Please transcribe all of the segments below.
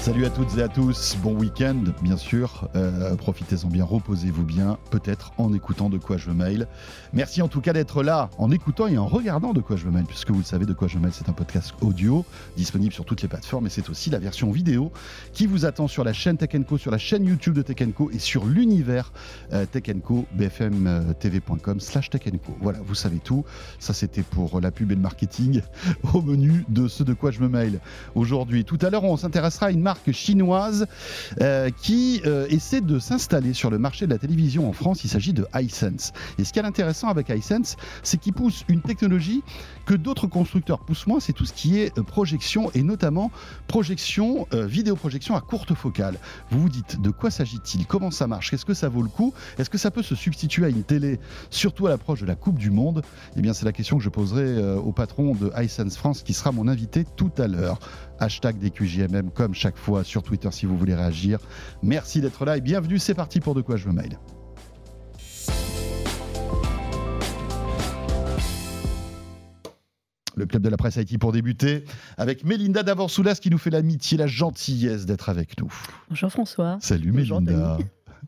Salut à toutes et à tous, bon week-end bien sûr, euh, profitez-en bien, reposez-vous bien, peut-être en écoutant de quoi je mail. Merci en tout cas d'être là, en écoutant et en regardant de quoi je mail, puisque vous le savez, de quoi je mail c'est un podcast audio disponible sur toutes les plateformes et c'est aussi la version vidéo qui vous attend sur la chaîne Tech Co, sur la chaîne YouTube de Tech Co et sur l'univers euh, Tech Co, bfmtv.com slash Tech Co. Voilà, vous savez tout, ça c'était pour la pub et le marketing au menu de ce de quoi je me mail aujourd'hui. Tout à l'heure on s'intéressera à une marque chinoise euh, qui euh, essaie de s'installer sur le marché de la télévision en France. Il s'agit de Hisense. Et ce qui est intéressant avec Hisense, c'est qu'il pousse une technologie que d'autres constructeurs poussent moins, c'est tout ce qui est euh, projection et notamment projection, vidéoprojection à courte focale. Vous vous dites de quoi s'agit-il? Comment ça marche? Est-ce que ça vaut le coup? Est-ce que ça peut se substituer à une télé, surtout à l'approche de la Coupe du Monde? Eh bien, c'est la question que je poserai au patron de Hisense France qui sera mon invité tout à l'heure hashtag des QJMM comme chaque fois sur Twitter si vous voulez réagir. Merci d'être là et bienvenue, c'est parti pour De quoi je veux mail. Le club de la presse Haïti pour débuter avec Mélinda Davorsoulas qui nous fait l'amitié, la gentillesse d'être avec nous. Bonjour François. Salut Mélinda.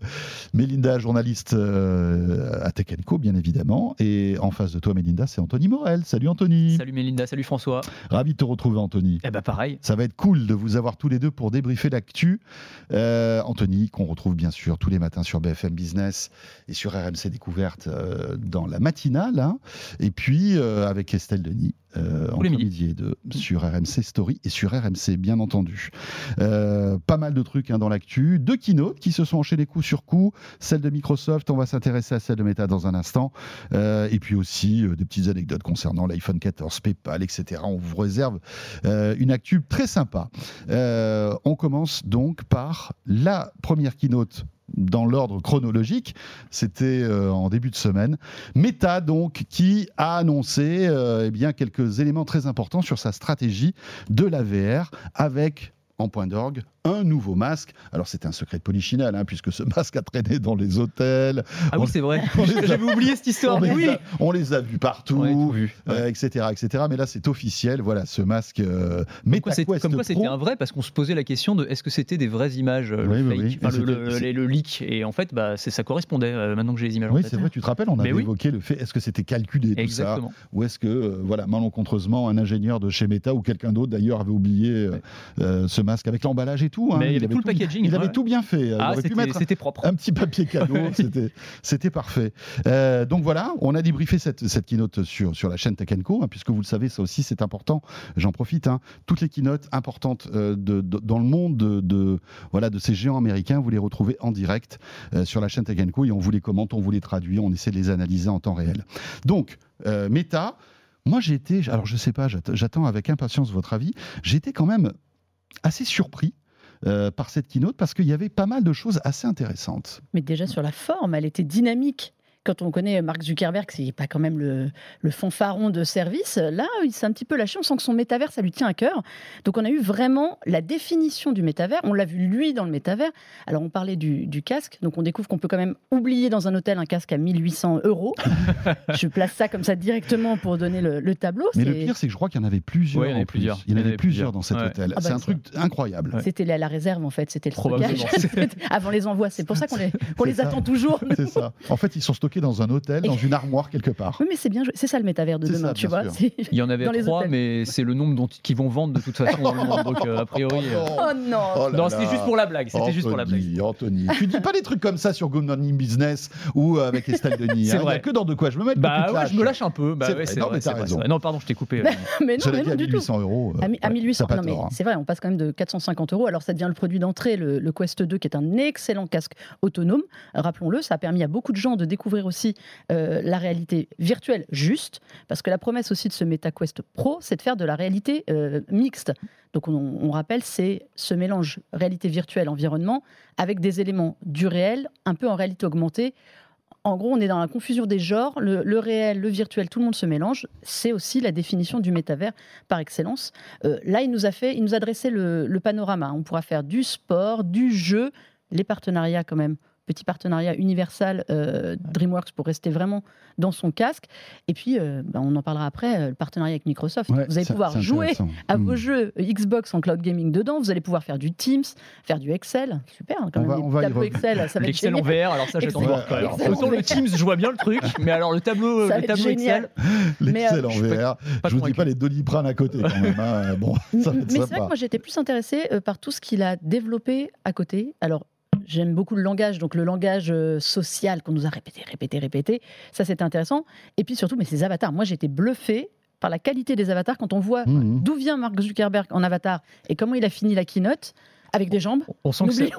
Mélinda, journaliste euh, à Tech bien évidemment. Et en face de toi, Mélinda, c'est Anthony Morel. Salut Anthony. Salut Mélinda, salut François. Ravi de te retrouver, Anthony. Eh ben pareil. Ça va être cool de vous avoir tous les deux pour débriefer l'actu. Euh, Anthony, qu'on retrouve bien sûr tous les matins sur BFM Business et sur RMC Découverte euh, dans la matinale. Hein. Et puis avec Estelle Denis euh, entre midi et deux sur RMC Story et sur RMC, bien entendu. Euh, pas mal de trucs hein, dans l'actu. Deux keynotes qui se sont enchaînés coup sur coup. Celle de Microsoft, on va s'intéresser à celle de Meta dans un instant. Euh, et puis aussi des petites anecdotes concernant l'iPhone 14, PayPal, etc. On vous réserve une actu très sympa. on commence donc par la première keynote dans l'ordre chronologique, c'était euh, en début de semaine. Meta, donc, qui a annoncé euh, eh bien, quelques éléments très importants sur sa stratégie de la VR avec en point d'orgue un nouveau masque. Alors c'était un secret de polichinelle, hein, puisque ce masque a traîné dans les hôtels. Ah oui, c'est vrai. J'avais oublié cette histoire. On, mais les, a, on les a vus partout, etc., euh, etc. Mais là, c'est officiel. Voilà, ce masque euh, Comme quoi, c'était un vrai, parce qu'on se posait la question de est-ce que c'était des vraies images euh, oui, fake, le, leak. Et en fait, bah, ça correspondait. maintenant que j'ai les images. Oui, c'est vrai. Tu te rappelles, on avait évoqué le fait est-ce que c'était calculé tout ça, ou est-ce que, voilà, malencontreusement, un ingénieur de chez Meta ou quelqu'un d'autre d'ailleurs avait oublié ce masque avec l'emballage et tout. Hein. Mais il, avait tout le packaging. Il avait tout bien fait. Ah, c'était propre. Un petit papier cadeau, c'était parfait. Euh, donc voilà, on a débriefé cette, cette keynote sur, sur la chaîne Tech Co, hein, puisque vous le savez, ça aussi c'est important. J'en profite. Hein. Toutes les keynotes importantes euh, de, dans le monde de, voilà, de ces géants américains, vous les retrouvez en direct euh, sur la chaîne Tech Co et on vous les commente, on vous les traduit, on essaie de les analyser en temps réel. Donc, Meta, moi j'ai été, alors je sais pas, j'attends avec impatience votre avis, j'ai été quand même assez surpris euh, par cette keynote parce qu'il y avait pas mal de choses assez intéressantes. Mais déjà sur la forme, elle était dynamique quand on connaît Mark Zuckerberg, c'est pas quand même le, le, fanfaron de service. Là, il s'est un petit peu lâché. On sent que son métavers, ça lui tient à cœur. Donc, on a eu vraiment la définition du métavers. On l'a vu lui dans le métavers. Alors, on parlait du, casque. Donc, on découvre qu'on peut quand même oublier dans un hôtel un casque à 1800 euros. je place ça comme ça directement pour donner le, tableau. Mais le pire, c'est que je crois qu'il y en avait plusieurs. il y en avait plusieurs. Il y en avait, plusieurs, dans cet hôtel. Ah c'est bah, un truc incroyable. C'était la réserve, en fait. C'était le stockage avant les envois. C'est pour ça qu'on les, les attend toujours. C'est ça. En fait, ils sont stockés dans un hôtel, dans une armoire quelque part. Oui, mais c'est bien, c'est ça le métavers de demain, tu vois. Il y en avait trois, mais c'est le nombre dont qui vont vendre de toute façon dans le monde. Donc a priori. Oh, oh non. Oh non, c'était juste pour la blague. C'était juste pour la blague. Anthony, tu dis pas des trucs comme ça sur Good Morning Business ou avec Estelle Denis. C'est vrai. que dans de quoi je me mets. Bah ouais, je me lâche un peu. Bah ouais, non, mais t'as raison. Non, pardon, je t'ai coupé. Mais non, mais non du 1800 euros. À 1800. Non, mais c'est vrai, on passe quand même de 450 euros. Alors ça devient le produit d'entrée, le Quest 2, qui est un excellent casque autonome. Rappelons-le, ça a permis à beaucoup de gens de découvrir aussi la réalité virtuelle juste, parce que la promesse aussi de ce MetaQuest Pro, c'est de faire de la réalité euh, mixte. Donc on, rappelle, c'est ce mélange réalité virtuelle, environnement, avec des éléments du réel, un peu en réalité augmentée. En gros, on est dans la confusion des genres, le, réel, le virtuel, tout le monde se mélange. C'est aussi la définition du métavers par excellence. Euh, là, il nous a fait, il nous a dressé le panorama. On pourra faire du sport, du jeu, les partenariats quand même petit partenariat Universal euh, DreamWorks pour rester vraiment dans son casque. Et puis, euh, bah, on en parlera après, euh, le partenariat avec Microsoft. vous allez pouvoir jouer à vos hmm. jeux Xbox en cloud gaming dedans. Vous allez pouvoir faire du Teams, faire du Excel. Super, hein, quand on même. Va, Excel, ça va L'Excel en VR, alors ça, j'attends voir. Autant le Teams, je vois bien le truc, mais alors le tableau, le tableau Excel. L'Excel en VR. Je vous dis pas les Doliprane à côté quand même. Hein. Mais c'est vrai que moi, j'étais plus intéressée par tout ce qu'il a développé à côté. Alors, J'aime beaucoup le langage, donc le langage euh, social qu'on nous a répété, répété, répété. Ça, c'était intéressant. Et puis surtout, mais ces avatars. Moi, j'étais bluffé par la qualité des avatars quand on voit mmh. d'où vient Mark Zuckerberg en avatar et comment il a fini la keynote avec des jambes. On sent, que, ça lui,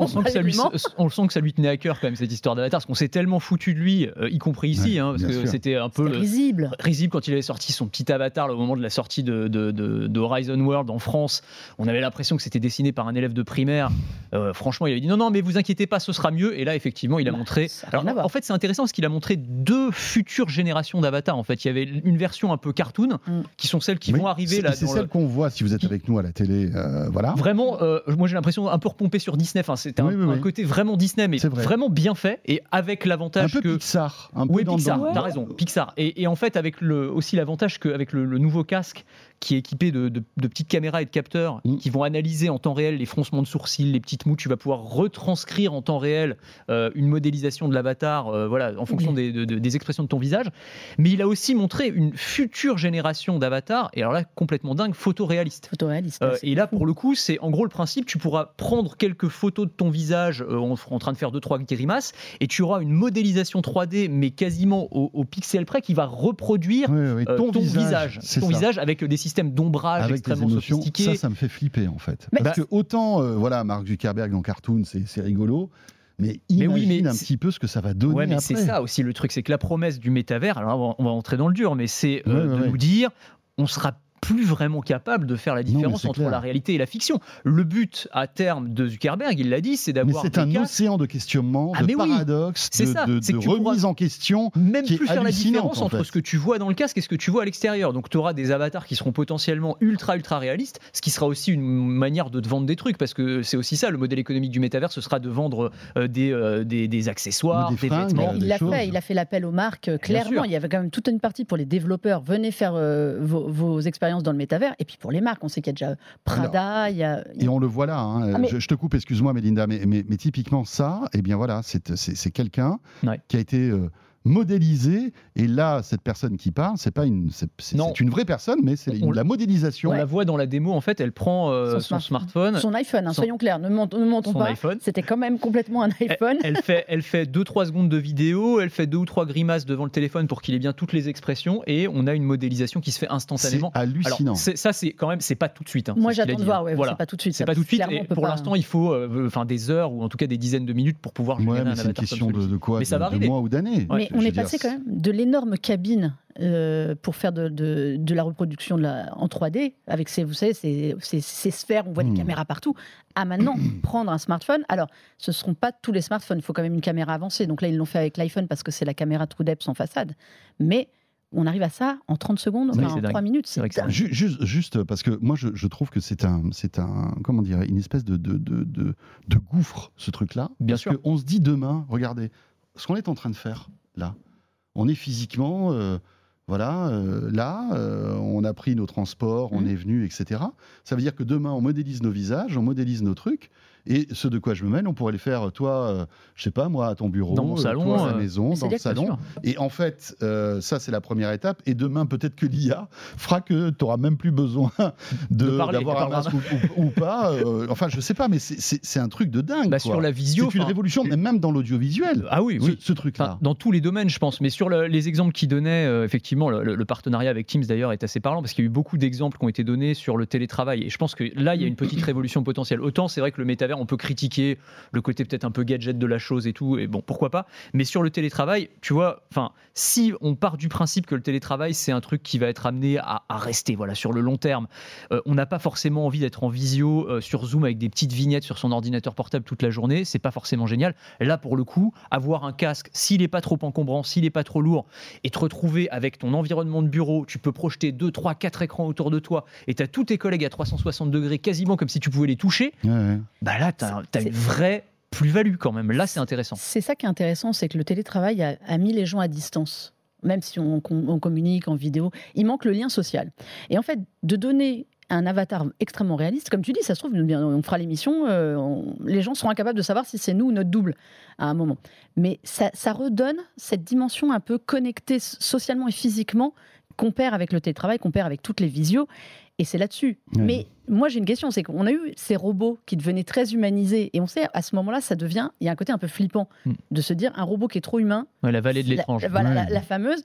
on sent que ça lui tenait à cœur quand même cette histoire d'Avatar, parce qu'on s'est tellement foutu de lui, euh, y compris ici, hein, parce que c'était un peu risible. risible quand il avait sorti son petit Avatar au moment de la sortie de, de, Horizon World en France. On avait l'impression que c'était dessiné par un élève de primaire. Euh, franchement, il avait dit non, non, mais vous inquiétez pas, ce sera mieux. Et là, effectivement, il a bah, montré. Alors, en fait, c'est intéressant parce qu'il a montré deux futures générations d'Avatar. En fait, il y avait une version un peu cartoon, mm. qui sont celles qui vont arriver là. C'est celle qu'on voit si vous êtes avec nous à la télé, euh, voilà. Vraiment, moi j'ai l'impression un peu repompé sur Disney. Enfin, c'était un, côté vraiment Disney, mais vraiment bien fait et avec l'avantage que Pixar, un peu oui, Pixar, t'as raison, Pixar. Et, en fait, avec le, aussi l'avantage qu'avec le, le nouveau casque qui est équipé de, petites caméras et de capteurs mm. qui vont analyser en temps réel les froncements de sourcils, les petites moues. Tu vas pouvoir retranscrire en temps réel euh, une modélisation de l'avatar, euh, voilà, en fonction des, expressions de ton visage. Mais il a aussi montré une future génération d'avatars, et alors là complètement dingue, photoréaliste. Photoréaliste. Euh, et là, pour le coup, c'est en gros le principe. Tu pourras prendre quelques photos de ton visage en, train de faire deux trois grimaces, et tu auras une modélisation 3D, mais quasiment au, pixel près, qui va reproduire ton, visage, ton visage avec des systèmes d'ombrage extrêmement émotions, Ça, ça me fait flipper en fait. Parce que autant, euh, voilà, Mark Zuckerberg dans Cartoon, c'est rigolo. Mais imagine un petit peu ce que ça va donner. Ouais, mais c'est ça aussi le truc, c'est que la promesse du métavers, alors on va entrer dans le dur, mais c'est euh, de nous dire on sera plus vraiment capable de faire la différence entre la réalité et la fiction. Le but à terme de Zuckerberg, il l'a dit, c'est d'avoir. Mais c'est un océan de questionnements, ah, de paradoxes, de, ça. de, de remise en question. Même plus faire la différence entre ce que tu vois dans le casque et ce que tu vois à l'extérieur. Donc tu auras des avatars qui seront potentiellement ultra ultra réalistes, ce qui sera aussi une manière de te vendre des trucs parce que c'est aussi ça le modèle économique du métavers, ce sera de vendre euh, des, euh, des, des, accessoires, des, vêtements. Il l'a fait, il a fait l'appel aux marques euh, clairement. Il y avait quand même toute une partie pour les développeurs. Venez faire vos, vos expériences dans le métavers. Et puis pour les marques, on sait qu'il y a déjà Prada, il y a... Et on le voit là. Hein. Ah, je, te coupe, excuse-moi, Mélinda, mais, mais, typiquement ça, et eh bien voilà, c'est quelqu'un qui a été euh, modélisé. Et là, cette personne qui parle, c'est pas une, c'est une vraie personne, mais c'est la modélisation. On la voit dans la démo. En fait, elle prend euh, son, smartphone, son iPhone. Hein, soyons clairs, ne, mentons pas. C'était quand même complètement un iPhone. Elle, fait, elle fait 2-3 secondes de vidéo. Elle fait deux ou trois grimaces devant le téléphone pour qu'il ait bien toutes les expressions. Et on a une modélisation qui se fait instantanément. C'est hallucinant. ça, c'est quand même, c'est pas tout de suite. Hein, Moi, j'attends de voir. Hein. Ouais, voilà. C'est pas tout de suite. C'est pas tout de suite. Et pour l'instant, il faut, euh, enfin, des heures ou en tout cas des dizaines de minutes pour pouvoir jouer un avatar. C'est une question de, quoi Mais ça va arriver. mois ou d'années. Mais on est passé quand même de l'énorme cabine euh, pour faire de, de, la reproduction de la, en 3D, avec ces, vous savez, ces, ces, sphères, on voit des hmm. caméras partout, à maintenant prendre un smartphone. Alors, ce ne seront pas tous les smartphones, il faut quand même une caméra avancée. Donc là, ils l'ont fait avec l'iPhone parce que c'est la caméra True Depth en façade. Mais on arrive à ça en 30 secondes, en 3 minutes. C'est juste, juste, parce que moi, je, trouve que c'est un, c'est un, comment dire, une espèce de, de, de, de gouffre, ce truc-là. Bien parce sûr. On se dit demain, regardez, ce qu'on est en train de faire là, on est physiquement, euh, voilà, euh, là, euh, on a pris nos transports, on mmh. est venu, etc. Ça veut dire que demain, on modélise nos visages, on modélise nos trucs, et ce de quoi je me mêle, on pourrait les faire, toi, je euh, je sais pas, moi, à ton bureau, dans mon salon, toi, à la euh, maison, dans le salon. Et en fait, euh, ça, c'est la première étape. Et demain, peut-être que l'IA fera que tu n'auras même plus besoin d'avoir un masque ou, pas. enfin, je sais pas, mais c'est un truc de dingue. Bah, sur la visio. C'est une révolution, même dans l'audiovisuel. Ah oui, oui. Ce, truc-là. dans tous les domaines, je pense. Mais sur les exemples qu'il donnait, effectivement, le, partenariat avec Teams, d'ailleurs, est assez parlant parce qu'il y a eu beaucoup d'exemples qui ont été donnés sur le télétravail. Et je pense que là, il y a une petite révolution potentielle. Autant, c'est vrai que le métavers on peut critiquer le côté peut-être un peu gadget de la chose et tout, et bon, pourquoi pas. Mais sur le télétravail, tu vois, enfin, si on part du principe que le télétravail, c'est un truc qui va être amené à, rester, voilà, sur le long terme, euh, on n'a pas forcément envie d'être en visio euh, sur Zoom avec des petites vignettes sur son ordinateur portable toute la journée, c'est pas forcément génial. Là, pour le coup, avoir un casque, s'il n'est pas trop encombrant, s'il n'est pas trop lourd, et te retrouver avec ton environnement de bureau, tu peux projeter 2, 3, 4 écrans autour de toi, et tu as tous tes collègues à 360 degrés, quasiment comme si tu pouvais les toucher, bah là, tu as, une vraie plus-value quand même. Là, c'est intéressant. C'est ça qui est intéressant, c'est que le télétravail a, mis les gens à distance. Même si on, communique en vidéo, il manque le lien social. Et en fait, de donner un avatar extrêmement réaliste. Comme tu dis, ça se trouve, on fera l'émission, euh, les gens seront incapables de savoir si c'est nous ou notre double à un moment. Mais ça redonne cette dimension un peu connectée socialement et physiquement qu'on perd avec le télétravail, qu'on perd avec toutes les visios. Et c'est là-dessus. Mais moi, j'ai une question, c'est qu'on a eu ces robots qui devenaient très humanisés, et on sait, à ce moment-là, ça devient, il y a un côté un peu flippant hmm. de se dire, un robot qui est trop humain. la vallée de l'étrange. Voilà, la, fameuse.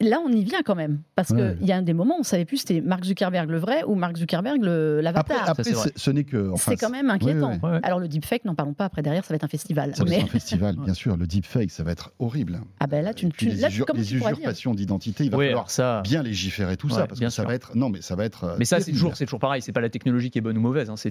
Là, on y vient quand même. Parce qu'il y a un des moments, on ne savait plus si c'était Mark Zuckerberg le vrai ou Mark Zuckerberg l'avatar. Après, ce n'est que. c'est quand même inquiétant. Alors, le deepfake, n'en parlons pas. Après, derrière, ça va être un festival. Ça va être un festival, bien sûr. Le deepfake, ça va être horrible. Ah, ben là, tu, tu, les, les usurpations d'identité, il va falloir ça... bien légiférer tout ça. Parce que ça va être. Non, mais ça va être. Euh, mais ça, c'est toujours, toujours pareil. C'est pas la technologie qui est bonne ou mauvaise. Hein. C'est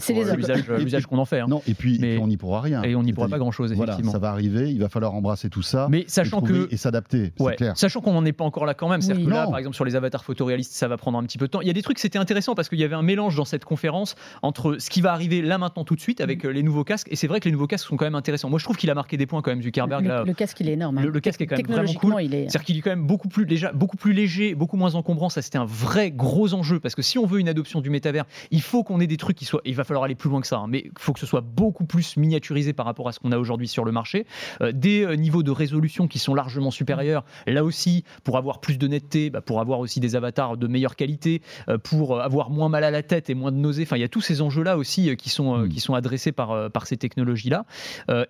l'usage qu'on en fait. Hein. Non, et puis on n'y pourra rien. Et on n'y pourra pas grand-chose, effectivement. Ça va arriver. Il va falloir embrasser tout ça. Mais sachant que. Et s'adapter. C'est clair. Sachant qu'on n'en est pas encore là quand même. C'est-à-dire que là, par exemple, sur les avatars photoréalistes, ça va prendre un petit peu de temps. Il y a des trucs, c'était intéressant parce qu'il y avait un mélange dans cette conférence entre ce qui va arriver là maintenant tout de suite avec mm. euh, les nouveaux casques. Et c'est vrai que les nouveaux casques sont quand même intéressants. Moi, je trouve qu'il a marqué des points quand même, Zuckerberg. Le, le casque, il est énorme. Hein. Le, casque est quand même vraiment cool. C'est-à-dire qu'il est quand même beaucoup plus, déjà, beaucoup plus léger, beaucoup moins encombrant. Ça, c'était un vrai gros enjeu parce que si on veut une adoption du métavers, il faut qu'on ait des trucs qui soient. Il va falloir aller plus loin que ça, hein, mais il faut que ce soit beaucoup plus miniaturisé par rapport à ce qu'on a aujourd'hui sur le marché. Euh, des euh, niveaux de résolution qui sont largement supérieurs. Là aussi, pour avoir plus de netteté, bah, pour avoir aussi des avatars de meilleure qualité, euh, pour avoir moins mal à la tête et moins de nausées. Enfin, il y a tous ces enjeux-là aussi euh, qui sont, euh, mm. qui sont adressés par, par ces technologies-là.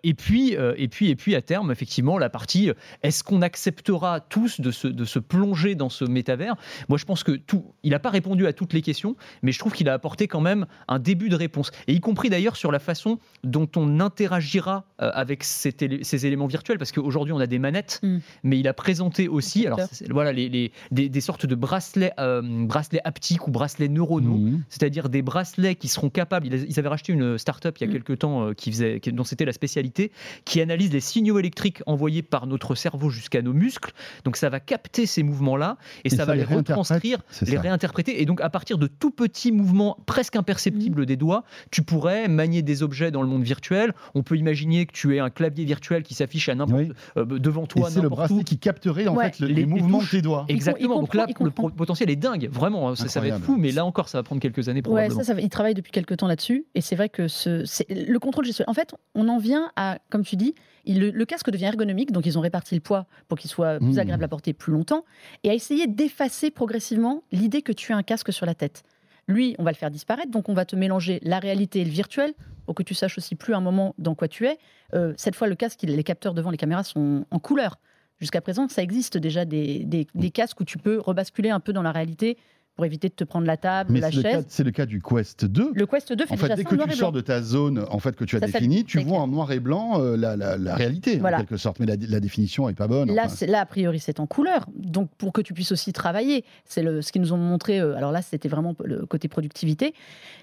et, puis, et, puis, et puis, à terme, effectivement, la partie est-ce qu'on acceptera tous de se, de se plonger dans ce métavers? Moi, je pense que tout. Il n'a pas répondu à toutes les questions, mais je trouve qu'il a apporté quand même un début de réponse. Et y compris d'ailleurs sur la façon dont on interagira avec ces, ces éléments virtuels, parce qu'aujourd'hui, on a des manettes, mm. mais il a présenté aussi alors, voilà, les, les des, des, sortes de bracelets euh, bracelets haptiques ou bracelets neuronaux, mhm. c'est-à-dire des bracelets qui seront capables. Ils avaient racheté une start-up il y a mhm. quelques temps euh, qui faisait, dont c'était la spécialité, qui analyse les signaux électriques envoyés par notre cerveau jusqu'à nos muscles. Donc ça va capter ces mouvements-là et, ça, va les retranscrire, les réinterpréter. Et donc à partir de tout petits mouvements presque imperceptibles mhm. des doigts, tu pourrais manier des objets dans le monde virtuel. On peut imaginer que tu aies un clavier virtuel qui s'affiche à n'importe euh, devant toi. C'est le bracelet qui capterait en fait les, mouvements doigts. Exactement. Donc là, le potentiel est dingue, vraiment. Hein, ça, va être fou, mais là encore, ça va prendre quelques années probablement. Ouais, ça, il travaille depuis quelques temps là-dessus, et c'est vrai que ce, le contrôle gestuel. En fait, on en vient à, comme tu dis, le, casque devient ergonomique, donc ils ont réparti le poids pour qu'il soit plus mmh. agréable à porter plus longtemps, et à essayer d'effacer progressivement l'idée que tu as un casque sur la tête. Lui, on va le faire disparaître, donc on va te mélanger la réalité et le virtuel pour que tu saches aussi plus un moment dans quoi tu es. Euh, cette fois, le casque, les capteurs devant les caméras sont en couleur. Jusqu'à présent, ça existe déjà des, des, casques où tu peux rebasculer un peu dans la réalité pour éviter de te prendre la table, la chaise. C'est le cas du Quest 2. Le Quest 2 fait en fait, dès que tu sors de ta zone en fait que tu as définie, tu vois en noir et blanc euh, la, la, réalité en quelque sorte, mais la, définition est pas bonne. Là, là a priori, c'est en couleur, donc pour que tu puisses aussi travailler, c'est ce qu'ils nous ont montré. Euh, alors là, c'était vraiment le côté productivité.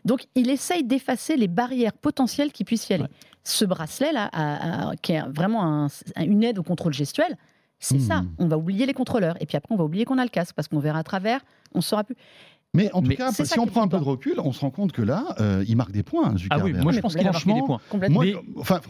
Donc, il essaye d'effacer les barrières potentielles qui puissent y aller. Ce bracelet là, qui est vraiment une aide au contrôle gestuel, c'est ça. Hmm. On va oublier les contrôleurs. Et puis après, on va oublier qu'on a le casque parce qu'on verra à travers, on ne saura plus. Mais en tout cas, si on prend un peu de recul, on se rend compte que là, euh, il marque des points. Ah oui, moi je pense qu'il a marqué des points. Moi, enfin,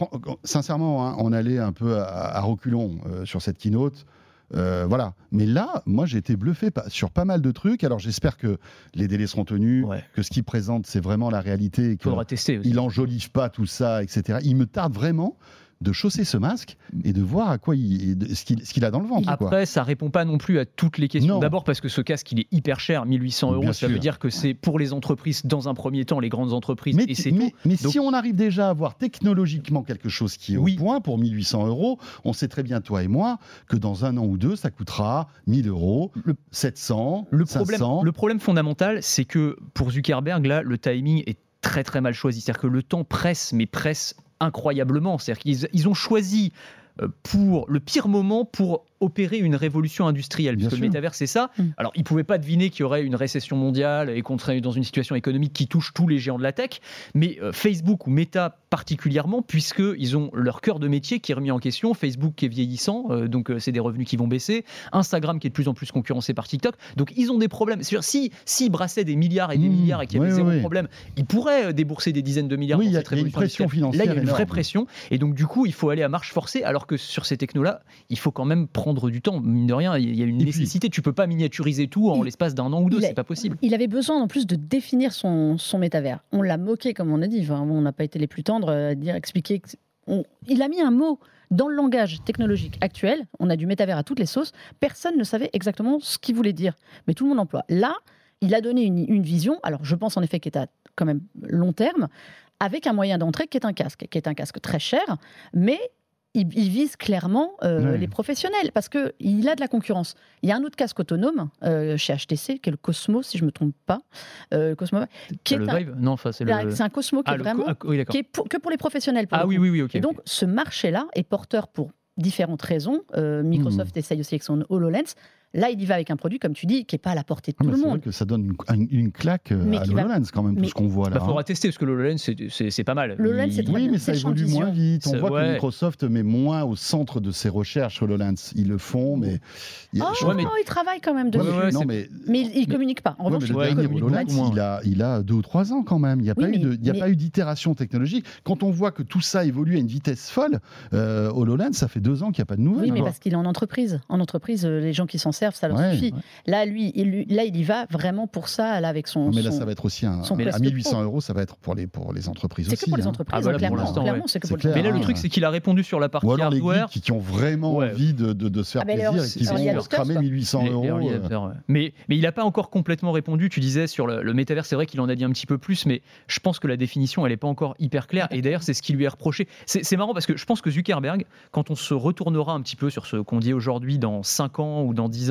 sincèrement, hein, on allait un peu à, reculons euh, sur cette keynote. Euh, voilà. Mais là, moi, j'ai été bluffé sur pas mal de trucs. Alors, j'espère que les délais seront tenus, que ce qu'il présente, c'est vraiment la réalité. Il faudra tester aussi. Il enjolive pas tout ça, etc. Il me tarde vraiment de chausser ce masque et de voir à quoi il, ce qu'il a dans le ventre. Après, ça répond pas non plus à toutes les questions. D'abord parce que ce casque, il est hyper cher, 1800 euros. ça veut dire que c'est pour les entreprises, dans un premier temps, les grandes entreprises. Mais, et c'est mais, mais si on arrive déjà à avoir technologiquement quelque chose qui est au point pour 1800 euros, on sait très bien, toi et moi, que dans un an ou deux, ça coûtera 1000 euros, le, 700, le 500. Problème, le problème fondamental, c'est que pour Zuckerberg, là, le timing est très très mal choisi. C'est-à-dire que le temps presse, mais presse incroyablement. C'est-à-dire qu'ils ils ont choisi euh, pour le pire moment pour opérer une révolution industrielle. Bien parce que le métavers, c'est ça. Mm. Alors, ils pouvaient pas deviner qu'il y aurait une récession mondiale et qu'on serait dans une situation économique qui touche tous les géants de la tech. Mais euh, Facebook ou Meta particulièrement, puisqu'ils ont leur cœur de métier qui est remis en question. Facebook qui est vieillissant, euh, donc euh, c'est des revenus qui vont baisser. Instagram qui est de plus en plus concurrencé par TikTok. Donc, ils ont des problèmes. C'est-à-dire, si, s'ils brassaient des milliards et des Mm. milliards et qu'il y avait Oui, zéro problème, ils pourraient débourser des dizaines de milliards Oui, il y a- une pression financière Là, il y a une vraie pression. Et donc, du coup, il faut aller à marche forcée, alors que sur ces technos-là, il faut quand même prendre du temps. Mine de rien, il y a une Et puis- nécessité. Tu peux pas miniaturiser tout en l'espace d'un an ou deux, c'est pas possible. Il avait besoin en plus de définir son, son métavers. On l'a moqué, comme on a dit. Enfin, on n'a pas été les plus tendres à dire, expliquer. que- on- il a mis un mot dans le langage technologique actuel. On a du métavers à toutes les sauces. Personne ne savait exactement ce qu'il voulait dire, mais tout le monde l'emploie. Là, il a donné une, une vision. Alors, je pense en effet qu'il est à quand même long terme, avec un moyen d'entrée qui est un casque, qui est un casque très cher, mais il, il vise clairement euh, les professionnels parce que il a de la concurrence. Il y a un autre casque autonome euh, chez HTC qui est le Cosmo, si je me trompe pas, euh, Cosmo, qui Ah, le est un, Vive? Non, enfin, c'est le. c'est un Cosmo qui Ah, est le vraiment co- ah, oui, qui est pour- que pour les professionnels. pour Ah le oui, oui, oui, ok. Et donc, ce marché-là est porteur pour différentes raisons. Microsoft essaye aussi avec son HoloLens. Là, il y va avec un produit, comme tu dis, qui n'est pas à la portée de Ah, tout mais le c'est vrai monde. que ça donne une, claque euh, Mais à qui va- l'HoloLens quand même, tout ce qu'on voit là. Bah, hein. faudra tester parce que le HoloLens, c'est- pas mal. Le HoloLens, Il- c'est très Oui, bien. mais ça évolue moins vite. On voit que. Microsoft met moins au centre de ses recherches HoloLens. Ils le font, mais. il a- Oh, je- Ouais, mais- il travaille quand même dessus. ouais, ouais, non, mais. Mais il ne Mais- communique pas. En Ouais, revanche, mais le Ouais, dernier communique HoloLens, beaucoup moins. il a, il a deux ou trois ans quand même. Il n'y a, pas eu il d'itération technologique. Quand on voit que tout ça évolue à une vitesse folle, euh, HoloLens, ça fait deux ans qu'il n'y a pas de nouvelles. Oui, mais parce qu'il est en entreprise. En entreprise, euh, les gens qui s'en ça leur Ouais, suffit. ouais. Là, lui, il, là, il y va vraiment pour ça, là, avec son. Non, mais là, son- ça va être aussi un. à Quest 1800 Pro. euros, ça va être pour les, pour les entreprises C'est aussi. que pour les hein. entreprises, Ah, clairement. l'instant, clairement ouais. c'est que C'est pour les clair. Mais là, le truc, c'est qu'il a répondu sur la partie Ou alors hardware. qui, qui ont vraiment Ouais. envie de, de- de se faire Ah, plaisir alors, et qui vont le stuff, cramer quoi. 1800 Les euros. euh. Mais, mais il n'a pas encore complètement répondu. Tu disais sur le, le métavers, c'est vrai qu'il en a dit un petit peu plus, mais je pense que la définition, elle n'est pas encore hyper claire. Et d'ailleurs, c'est ce qui lui est reproché. C'est c'est marrant parce que je pense que Zuckerberg, quand on se retournera un petit peu sur ce qu'on dit aujourd'hui dans 5 ans ou dans 10 ans,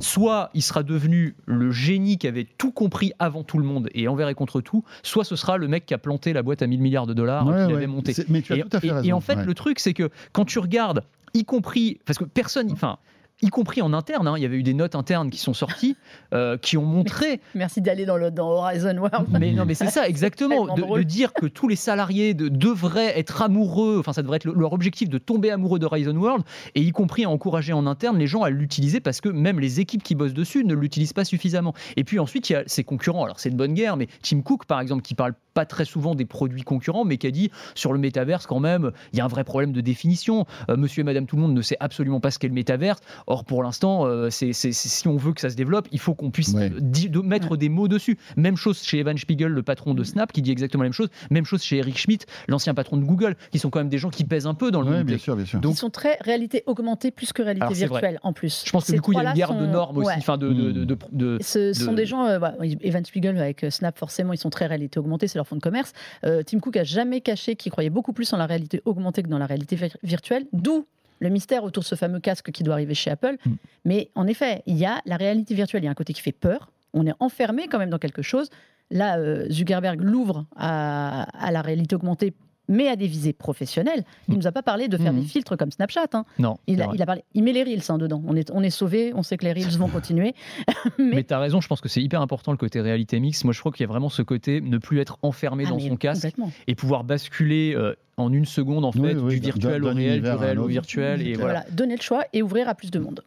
soit il sera devenu le génie qui avait tout compris avant tout le monde et envers et contre tout, soit ce sera le mec qui a planté la boîte à 1000 milliards de dollars ouais, qu'il ouais. avait monté. Mais tu as Et, tout à fait et- raison. et en fait, ouais. le truc, c'est que quand tu regardes, y compris, parce que personne, enfin, y compris en interne, hein, il y avait eu des notes internes qui sont sorties, euh, qui ont montré, Merci d'aller dans, le, dans Horizon World. mais non, mais c'est ça exactement, de, dire que tous les salariés de- devraient être amoureux, enfin, ça devrait être le- leur objectif de tomber amoureux de Horizon World, et y compris à encourager en interne les gens à l'utiliser parce que même les équipes qui bossent dessus ne l'utilisent pas suffisamment. Et puis ensuite, il y a ses concurrents. Alors, c'est de bonne guerre, mais Tim Cook, par exemple, qui parle pas très souvent des produits concurrents, mais qui a dit sur le métaverse quand même, il y a un vrai problème de définition. Euh, monsieur et Madame tout le monde ne sait absolument pas ce qu'est le métaverse. Or pour l'instant, euh, c'est, c'est- c'est- si on veut que ça se développe, il faut qu'on puisse Ouais. di- de- mettre des mots dessus. Même chose chez Evan Spiegel, le patron de Snap, qui dit exactement la même chose. Même chose chez Eric Schmidt, l'ancien patron de Google, qui sont quand même des gens qui pèsent un peu dans le Ouais, monde bien sûr, bien sûr. Ils sont très réalité augmentée plus que réalité virtuelle en plus. Je pense que Ces du coup, il y a une guerre de sont- normes aussi, enfin de, de, de- de- de- Ce sont de- des gens, euh, Evan Spiegel avec euh, Snap, forcément, ils sont très réalité augmentée, c'est leur fonds de commerce. Euh, Tim Cook a jamais caché qu'il croyait beaucoup plus en la réalité augmentée que dans la réalité vir- virtuelle, d'où le mystère autour de ce fameux casque qui doit arriver chez Apple. Mm. Mais en effet, il y a la réalité virtuelle, il y a un côté qui fait peur. On est enfermé quand même dans quelque chose. Là, euh, Zuckerberg l'ouvre à, à la réalité augmentée, mais à des visées professionnelles. Il Mm. nous a pas parlé de faire Mm. des filtres comme Snapchat. hein. Non, Il a, il a parlé, il met les reels hein, dedans. On est, on est sauvé, on sait que les reels vont continuer. Mais, mais tu as raison, je pense que c'est hyper important le côté réalité mixte. Moi, je crois qu'il y a vraiment ce côté ne plus être enfermé Ah, dans son casque et pouvoir basculer euh, en une seconde en fait Oui, du d'un- virtuel au réel, du réel au virtuel et voilà. Voilà, donner le choix et ouvrir à plus de monde.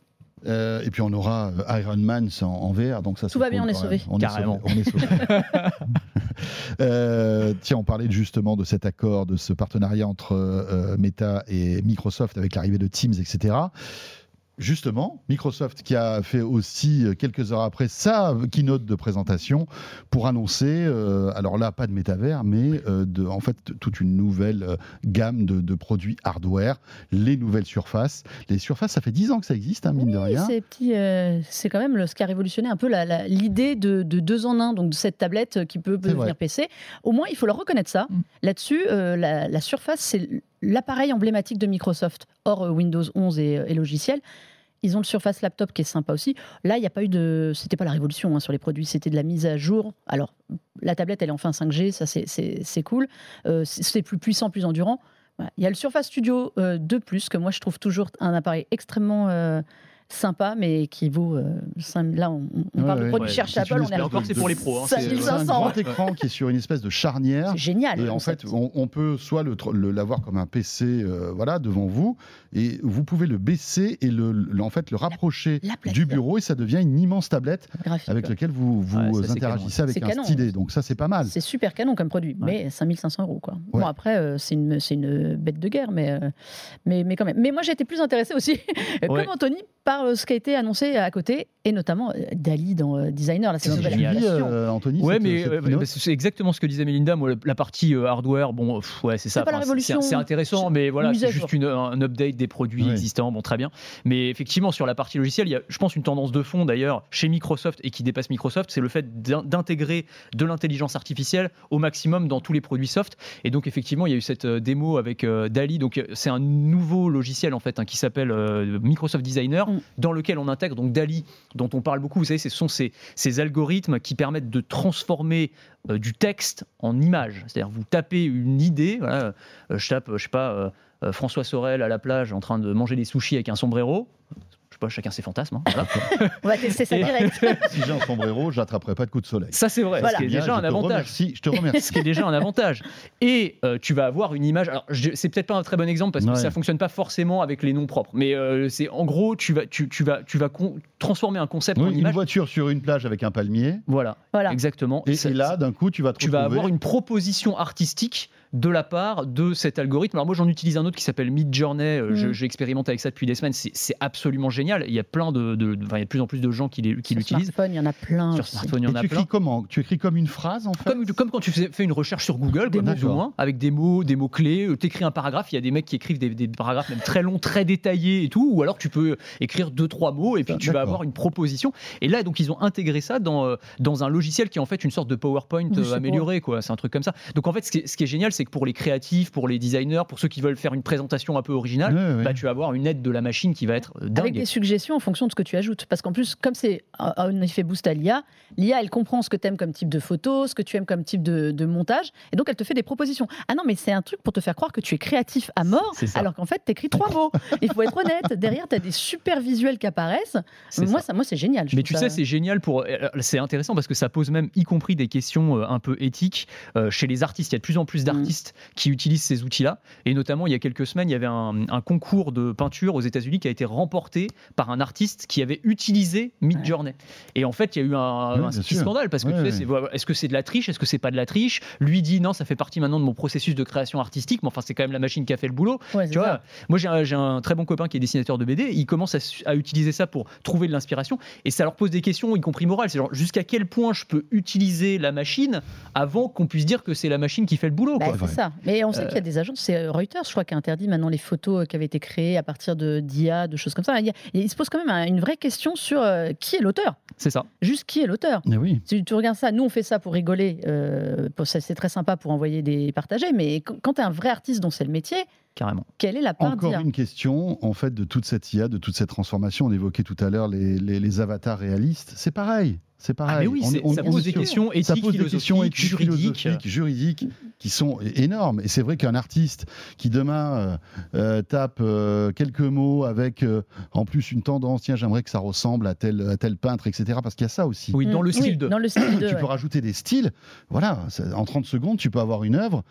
Euh, et puis on aura euh, Iron Man en, en VR, donc ça Tout va cool bien, on est. On Carrément. sauvé, on est sauvé. Euh, tiens, on parlait justement de cet accord, de ce partenariat entre euh, Meta et Microsoft avec l'arrivée de Teams, etc. Justement, Microsoft qui a fait aussi euh, quelques heures après sa keynote de présentation pour annoncer, euh, alors là pas de métavers, mais euh, de, en fait toute une nouvelle gamme de, de produits hardware, les nouvelles surfaces. Les surfaces, ça fait 10 ans que ça existe, hein, mine de rien. C'est euh, quand même ce qui a révolutionné un peu l'idée de, de deux en un, donc de cette tablette qui peut devenir vrai. PC. Au moins, il faut leur reconnaître ça. Mm. Là-dessus, la, la Surface, c'est l'appareil emblématique de Microsoft, hors Windows 11 et, et logiciels. Ils ont le Surface Laptop qui est sympa aussi. Là, il n'y a pas eu de. C'était pas la révolution hein, sur les produits, c'était de la mise à jour. Alors, la tablette, elle est enfin 5G, ça c'est- cool. Euh, c'est plus puissant, plus endurant. Il y a le Surface Studio 2 Plus, que moi je trouve toujours un appareil extrêmement sympa, mais qui vaut. Euh, là, on, parle de produits ouais, cher Apple. On est encore, c'est pour les pros. Hein, c'est un grand écran qui est sur une espèce de charnière. C'est génial. Et en fait, on, peut soit l'avoir le, comme un PC euh, voilà, devant vous, et vous pouvez le baisser et le, en fait, le rapprocher du bureau, et ça devient une immense tablette avec laquelle vous, vous interagissez avec un stylet. Donc, ça, c'est pas mal. C'est super canon comme produit, mais 5500 euros. Quoi. Bon, après, euh, c'est une, une bête de guerre, mais, mais, mais quand même. Mais moi, j'ai été plus intéressée aussi, comme Anthony, par euh, ce qui a été annoncé à côté, et notamment euh, Dali dans euh, Designer. c'est euh, Anthony. Ouais, mais c'est exactement ce que disait Melinda. Moi, la partie hardware, bon, ouais, c'est ça. C'est intéressant, mais voilà, c'est juste une, un update des produits existants. Bon, très bien. Mais effectivement, sur la partie logicielle, il y a, je pense, une tendance de fond d'ailleurs chez Microsoft et qui dépasse Microsoft, c'est le fait d'intégrer de l'intelligence artificielle au maximum dans tous les produits soft. Et donc, effectivement, il y a eu cette démo avec Dali. Donc, c'est un nouveau logiciel en fait hein, qui s'appelle Microsoft Designer, mm. Dans lequel on intègre donc Dali dont on parle beaucoup. Vous savez, ce sont ces, algorithmes qui permettent de transformer euh, du texte en image. C'est-à-dire, vous tapez une idée, euh, je tape, je sais pas, euh, François Sorel à la plage en train de manger des sushis avec un sombrero pas, chacun ses fantasmes. Hein, On va tester ça direct. si j'ai un sombrero, j'attraperai pas de coup de soleil. Ça, c'est vrai. Ce qui est déjà un avantage. je te remercie. ce qui est déjà un avantage. Et euh, tu vas avoir une image. Alors, c'est peut-être pas un très bon exemple parce que ça fonctionne pas forcément avec les noms propres. Mais euh, c'est en gros, tu vas, tu, tu vas, tu vas transformer un concept en image. Une voiture sur une plage avec un palmier. Voilà. voilà. Exactement. Et, et là, d'un coup, tu vas. tu vas avoir une proposition artistique de la part de cet algorithme. Alors moi j'en utilise un autre qui s'appelle Midjourney, Journey. Euh, mm. j'ai expérimenté avec ça depuis des semaines, c'est absolument génial. Il y a plein de, il y a de plus en plus de gens qui l'utilisent. Sur smartphone, il y en a plein. Sur smartphone, il y en a tu plein. Écris comment? Tu écris comme une phrase en fait? Comme, comme, quand tu fais une recherche sur Google, des mots. moins, avec des mots, des mots clés. Euh, tu écris un paragraphe. Il y a des mecs qui écrivent des, paragraphes même très longs, très détaillés et tout. Ou alors tu peux écrire deux trois mots et puis tu vas avoir une proposition. Et là donc ils ont intégré ça dans euh, dans un logiciel qui est en fait une sorte de PowerPoint amélioré quoi. C'est un truc comme ça. Donc en fait ce qui est, ce qui est génial c'est que pour les créatifs pour les designers, pour ceux qui veulent faire une présentation un peu originale, Bah, tu vas avoir une aide de la machine qui va être euh, dingue. Avec des suggestions en fonction de ce que tu ajoutes. Parce qu'en plus, comme c'est un effet boost à l'IA, l'IA, elle comprend ce que tu aimes comme type de photo, ce que tu aimes comme type de, montage, et donc elle te fait des propositions. Ah non, mais c'est un truc pour te faire croire que tu es créatif à mort, alors qu'en fait, tu écris trois mots. Il faut être honnête. Derrière, tu as des super visuels qui apparaissent. Moi, ça. moi, c'est génial. mais tu sais, c'est génial pour. Euh, c'est intéressant parce que ça pose même, y compris des questions euh, un peu éthiques chez les artistes. Il y a de plus en plus d'artistes mmh. Qui utilisent ces outils-là. Et notamment, il y a quelques semaines, il y avait un, concours de peinture aux États-Unis qui a été remporté par un artiste qui avait utilisé Midjourney. Et en fait, il y a eu un, petit scandale parce que tu sais, est-ce que c'est de la triche Est-ce que c'est pas de la triche? Lui dit non, ça fait partie maintenant de mon processus de création artistique, mais enfin, c'est quand même la machine qui a fait le boulot. tu vois, moi, j'ai un, très bon copain qui est dessinateur de BD. Il commence à, utiliser ça pour trouver de l'inspiration et ça leur pose des questions, y compris morales. C'est genre jusqu'à quel point je peux utiliser la machine avant qu'on puisse dire que c'est la machine qui fait le boulot. Bah, c'est ça. Mais on sait qu'il y a des agences, c'est euh, Reuters, je crois, qui a interdit maintenant les photos euh, qui avaient été créées à partir de d'IA, de choses comme ça. Il, se pose quand même une vraie question sur euh, qui est l'auteur. C'est ça. Juste qui est l'auteur. Oui. Si tu regardes ça, nous on fait ça pour rigoler, c'est très sympa pour envoyer des partager, mais quand tu es un vrai artiste dont c'est le métier, Carrément. Quelle est la part Encore une question, en fait, de toute cette IA, de toute cette transformation. On évoquait tout à l'heure les, les avatars réalistes. C'est pareil. C'est pareil. Ah mais oui, ça pose des questions éthiques, ça pose des questions éthiques, juridiques. juridiques, qui sont énormes. Et c'est vrai qu'un artiste qui demain euh, euh, tape euh, quelques mots avec en plus une tendance, tiens, j'aimerais que ça ressemble à tel, à tel peintre, etc. Parce qu'il y a ça aussi. Oui, dans le style de. Dans le style tu peux rajouter des styles. Voilà, en 30 secondes, tu peux avoir une œuvre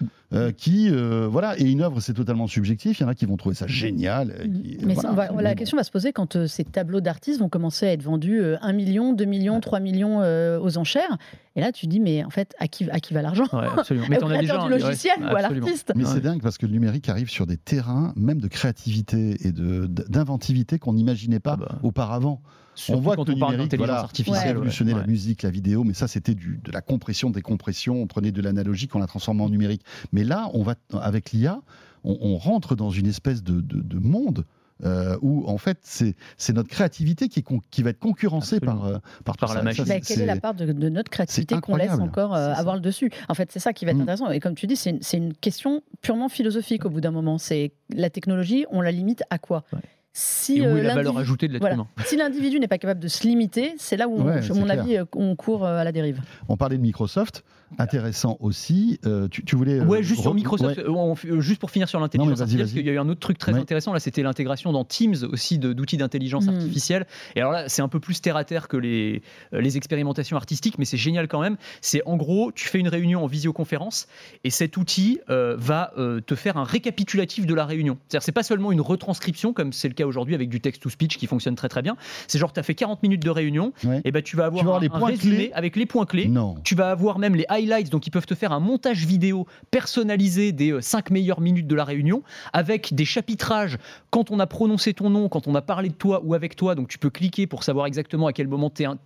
qui, voilà, et une œuvre, c'est totalement subjectif. Il y en a qui vont trouver ça génial. mais la question va se poser quand ces tableaux d'artistes vont commencer à être vendus 1 million, 2 millions, 3 millions euh, aux enchères. Et là, tu dis, mais en fait, à qui, à qui va l'argent ouais, Mais Au du logiciel ou à l'artiste Mais c'est dingue parce que le numérique arrive sur des terrains, même de créativité et d'inventivité qu'on n'imaginait pas ah bah. auparavant. on voit que le numérique voilà, a révolutionné la musique, la vidéo, mais ça c'était de la compression, décompression. On prenait de l'analogique, on l'a transformé en numérique. Mais là, on va avec l'IA, on, rentre dans une espèce de, de, de monde euh, où en fait c'est notre créativité qui, qui va être concurrencée par, euh, par, par la machine. Bah, quelle est la part de, notre créativité qu'on laisse encore euh, avoir le dessus? En fait, c'est ça qui va être mm. intéressant. Et comme tu dis, c'est une, une, question purement philosophique au bout d'un moment. C'est la technologie, on la limite à quoi? Si Et où est la valeur l'individu- ajoutée de l'être voilà. humain Si l'individu n'est pas capable de se limiter, c'est là où, on- Ouais, à mon clair. avis, euh, on court euh, à la dérive. On parlait de Microsoft, intéressant aussi. Euh, tu, tu voulais. Ouais, juste sur Microsoft, ouais. on fait- juste pour finir sur l'intelligence artificielle, vas-y. parce qu'il y a eu un autre truc très Ouais. intéressant, là c'était l'intégration dans Teams aussi d'outils d'intelligence Mhm. artificielle. Et alors là, c'est un peu plus terre à terre que les, les expérimentations artistiques, mais c'est génial quand même. C'est en gros, tu fais une réunion en visioconférence et cet outil euh, va euh, te faire un récapitulatif de la réunion. C'est-à-dire, c'est pas seulement une retranscription, comme c'est le cas aujourd'hui avec du text-to-speech qui fonctionne très très bien. C'est genre, tu as fait 40 minutes de réunion, Ouais. et ben tu vas avoir Tu vas avoir un, les un points résumé clés. avec les points clés. Non. Tu vas avoir même les highlights, donc ils peuvent te faire un montage vidéo personnalisé des 5 meilleures minutes de la réunion, avec des chapitrages quand on a prononcé ton nom, quand on a parlé de toi ou avec toi, donc tu peux cliquer pour savoir exactement à quel moment un-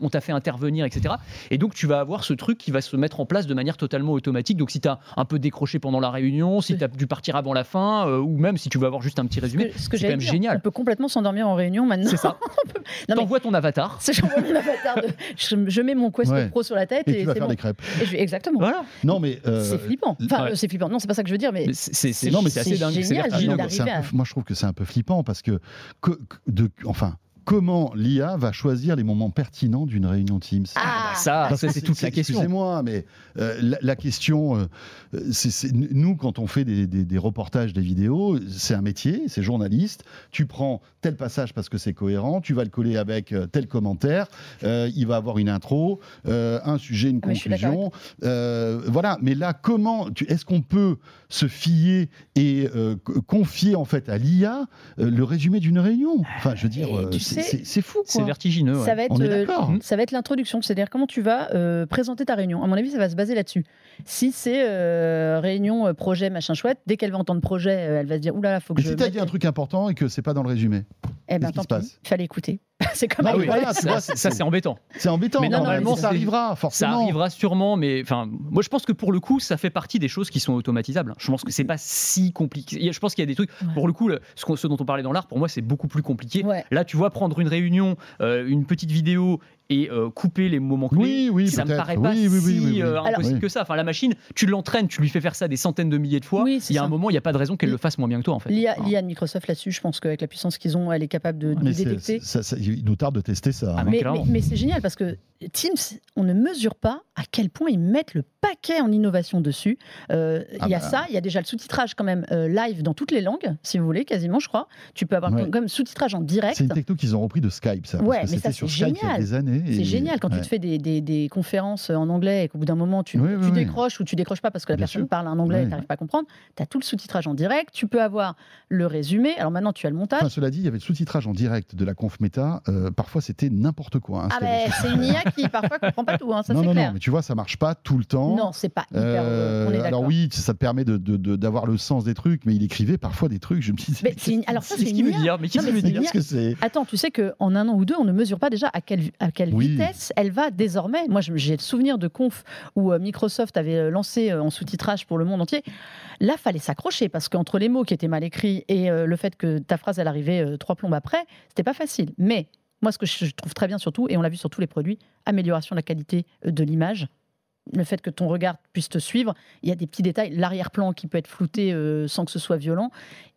on t'a fait intervenir, etc. Et donc tu vas avoir ce truc qui va se mettre en place de manière totalement automatique. Donc si tu as un peu décroché pendant la réunion, si tu as dû partir avant la fin, euh, ou même si tu veux avoir juste un petit Ce résumé, que, ce que c'est j'allais quand même génial. On peut complètement s'endormir en réunion maintenant. c'est ça. Mais- T'envoies ton avatar. C'est j'envoie mon avatar de- je, je mets mon Quest Ouais. Pro sur la tête Et et, tu vas c'est faire bon. des crêpes. Je exactement. Voilà. Non, mais. euh, c'est flippant. Enfin, ouais. c'est flippant. Non, c'est pas ça que je veux dire, mais Mais c'est- Non, mais c'est assez dingue, génial, non, un peu- moi, je trouve que c'est un peu flippant parce que, que- que- de, enfin, comment l'IA va choisir les moments pertinents d'une réunion Teams Ah, Ça, Parce ça, que c'est toute la question. Excusez-moi, mais euh, la, la question, euh, c'est nous, quand on fait des, des- des reportages, des vidéos, c'est un métier, c'est journaliste. Tu prends tel passage parce que c'est cohérent, tu vas le coller avec euh, tel commentaire, euh, il va avoir une intro, euh, un sujet, une Ah, mais conclusion. Euh, voilà, mais là, comment, est-ce qu'on peut se fier et euh, co- confier en fait à l'IA euh, le résumé d'une réunion Enfin, je veux dire, euh, c'est- fou, C'est vertigineux. ouais. ça va être, On est euh, d'accord. ça va être l'introduction, c'est-à-dire comment tu vas euh, présenter ta réunion? À mon avis, ça va se baser là-dessus. Si c'est euh, réunion, projet, machin chouette, dès qu'elle va entendre projet, elle va se dire oulala, faut que Mais je. si tu as mette- dit un truc important et que c'est pas dans le résumé, Eh ben, qu'est-ce qui tant se pis, passe? Il fallait écouter. c'est comme Bah oui, voilà, tu vois, Ça, ça, c'est embêtant. c'est embêtant. Mais non, Normalement, mais ça arrivera, Ça forcément. arrivera sûrement, mais enfin, moi je pense que pour le coup, ça fait partie des choses qui sont automatisables. Je pense que c'est pas si compliqué. Je pense qu'il y a des trucs. Ouais. Pour le coup, le- ce, dont on parlait dans l'art, pour moi, c'est beaucoup plus compliqué. Ouais. Là, tu vois, prendre une réunion, euh, une petite vidéo et euh, couper les moments clés. Oui, oui, ça me paraît pas Oui, oui, oui, si oui, oui. euh, Alors- impossible Oui. que ça. Enfin, la machine, tu l'entraînes, tu lui fais faire ça des centaines de milliers de fois. Il y a un ça. moment, il n'y a pas de raison qu'elle le fasse moins bien que toi, en fait. L'IA de Microsoft là-dessus, je pense qu'avec la puissance qu'ils ont, elle est capable de, de détecter. ça- ça- il nous tarde de tester ça. Ah, hein. mais mais- mais c'est génial parce que Teams, on ne mesure pas à quel point ils mettent le paquet en innovation dessus. Euh, Il Ah y a bah. ça, il y a déjà le sous-titrage quand même euh, live dans toutes les langues, si vous voulez, quasiment, je crois. Tu peux avoir Ouais. quand même sous-titrage en direct. C'est une techno qu'ils ont repris de Skype, ça. parce Ouais, que mais ça, sur Skype il y a génial. des années. C'est génial quand tu te fais des, des- des conférences en anglais et qu'au bout d'un moment tu, Oui, tu oui, oui. décroches ou tu décroches pas parce que la Bien personne sûr. parle un anglais et tu n'arrives pas à comprendre. Tu as tout le sous-titrage en direct, tu peux avoir le résumé. Alors maintenant tu as le montage. Enfin, cela dit, il y avait le sous-titrage en direct de la conf méta. euh, parfois, c'était n'importe quoi. hein, ah ben c'est une IA qui parfois comprend pas tout, hein, ça c'est clair. non, mais tu vois, ça marche pas tout le temps. Non, c'est pas hyper. Euh, on est alors oui, ça te permet de- de- de- d'avoir le sens des trucs, mais il écrivait parfois des trucs. Je me suis dit, Mais c'est une- alors ça, c'est qu'il une veut dire Mais qu'est-ce qu'il veut dire que c'est? Attends, tu sais qu'en un an ou deux, on ne mesure pas déjà à quelle, à quelle Oui. vitesse elle va désormais. Moi, j'ai le souvenir de conf où euh, Microsoft avait euh, lancé euh, en sous-titrage pour le monde entier. Là, fallait s'accrocher parce qu'entre les mots qui étaient mal écrits et euh, le fait que ta phrase, elle arrivait euh, trois plombes après, c'était pas facile. Mais moi, ce que je trouve très bien surtout, et on l'a vu sur tous les produits, amélioration de la qualité euh, de l'image. Le fait que ton regard puisse te suivre, il y a des petits détails, l'arrière-plan qui peut être flouté euh, sans que ce soit violent.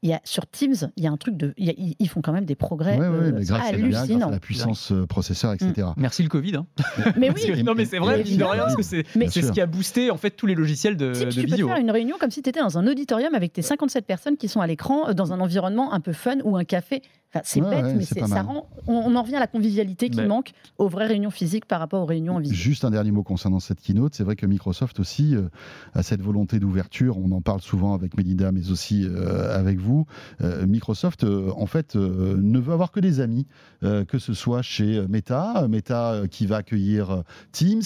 Il y a sur Teams, il y a un truc de, il ils font quand même des progrès Ouais, ouais, euh, mais grâce à, l'IA, grâce hallucinants. à la puissance euh, processeur, etc. Merci le Covid. hein. Mais oui, non mais c'est vrai, mine de rien, parce que c'est ce qui a boosté en fait tous les logiciels de, Teams, de tu peux faire une réunion comme si tu étais dans un auditorium avec tes 57 personnes qui sont à l'écran, euh, dans un environnement un peu fun ou un café. Enfin, c'est Ouais, bête, ouais, mais ça mal. rend. On, on en revient à la convivialité qui manque aux vraies réunions physiques par rapport aux réunions en visio. Juste un dernier mot concernant cette keynote. C'est vrai que Microsoft aussi euh, a cette volonté d'ouverture. On en parle souvent avec Melinda, mais aussi euh, avec vous. Euh, Microsoft, euh, en fait, euh, ne veut avoir que des amis, que ce soit chez Meta, Meta qui va accueillir Teams,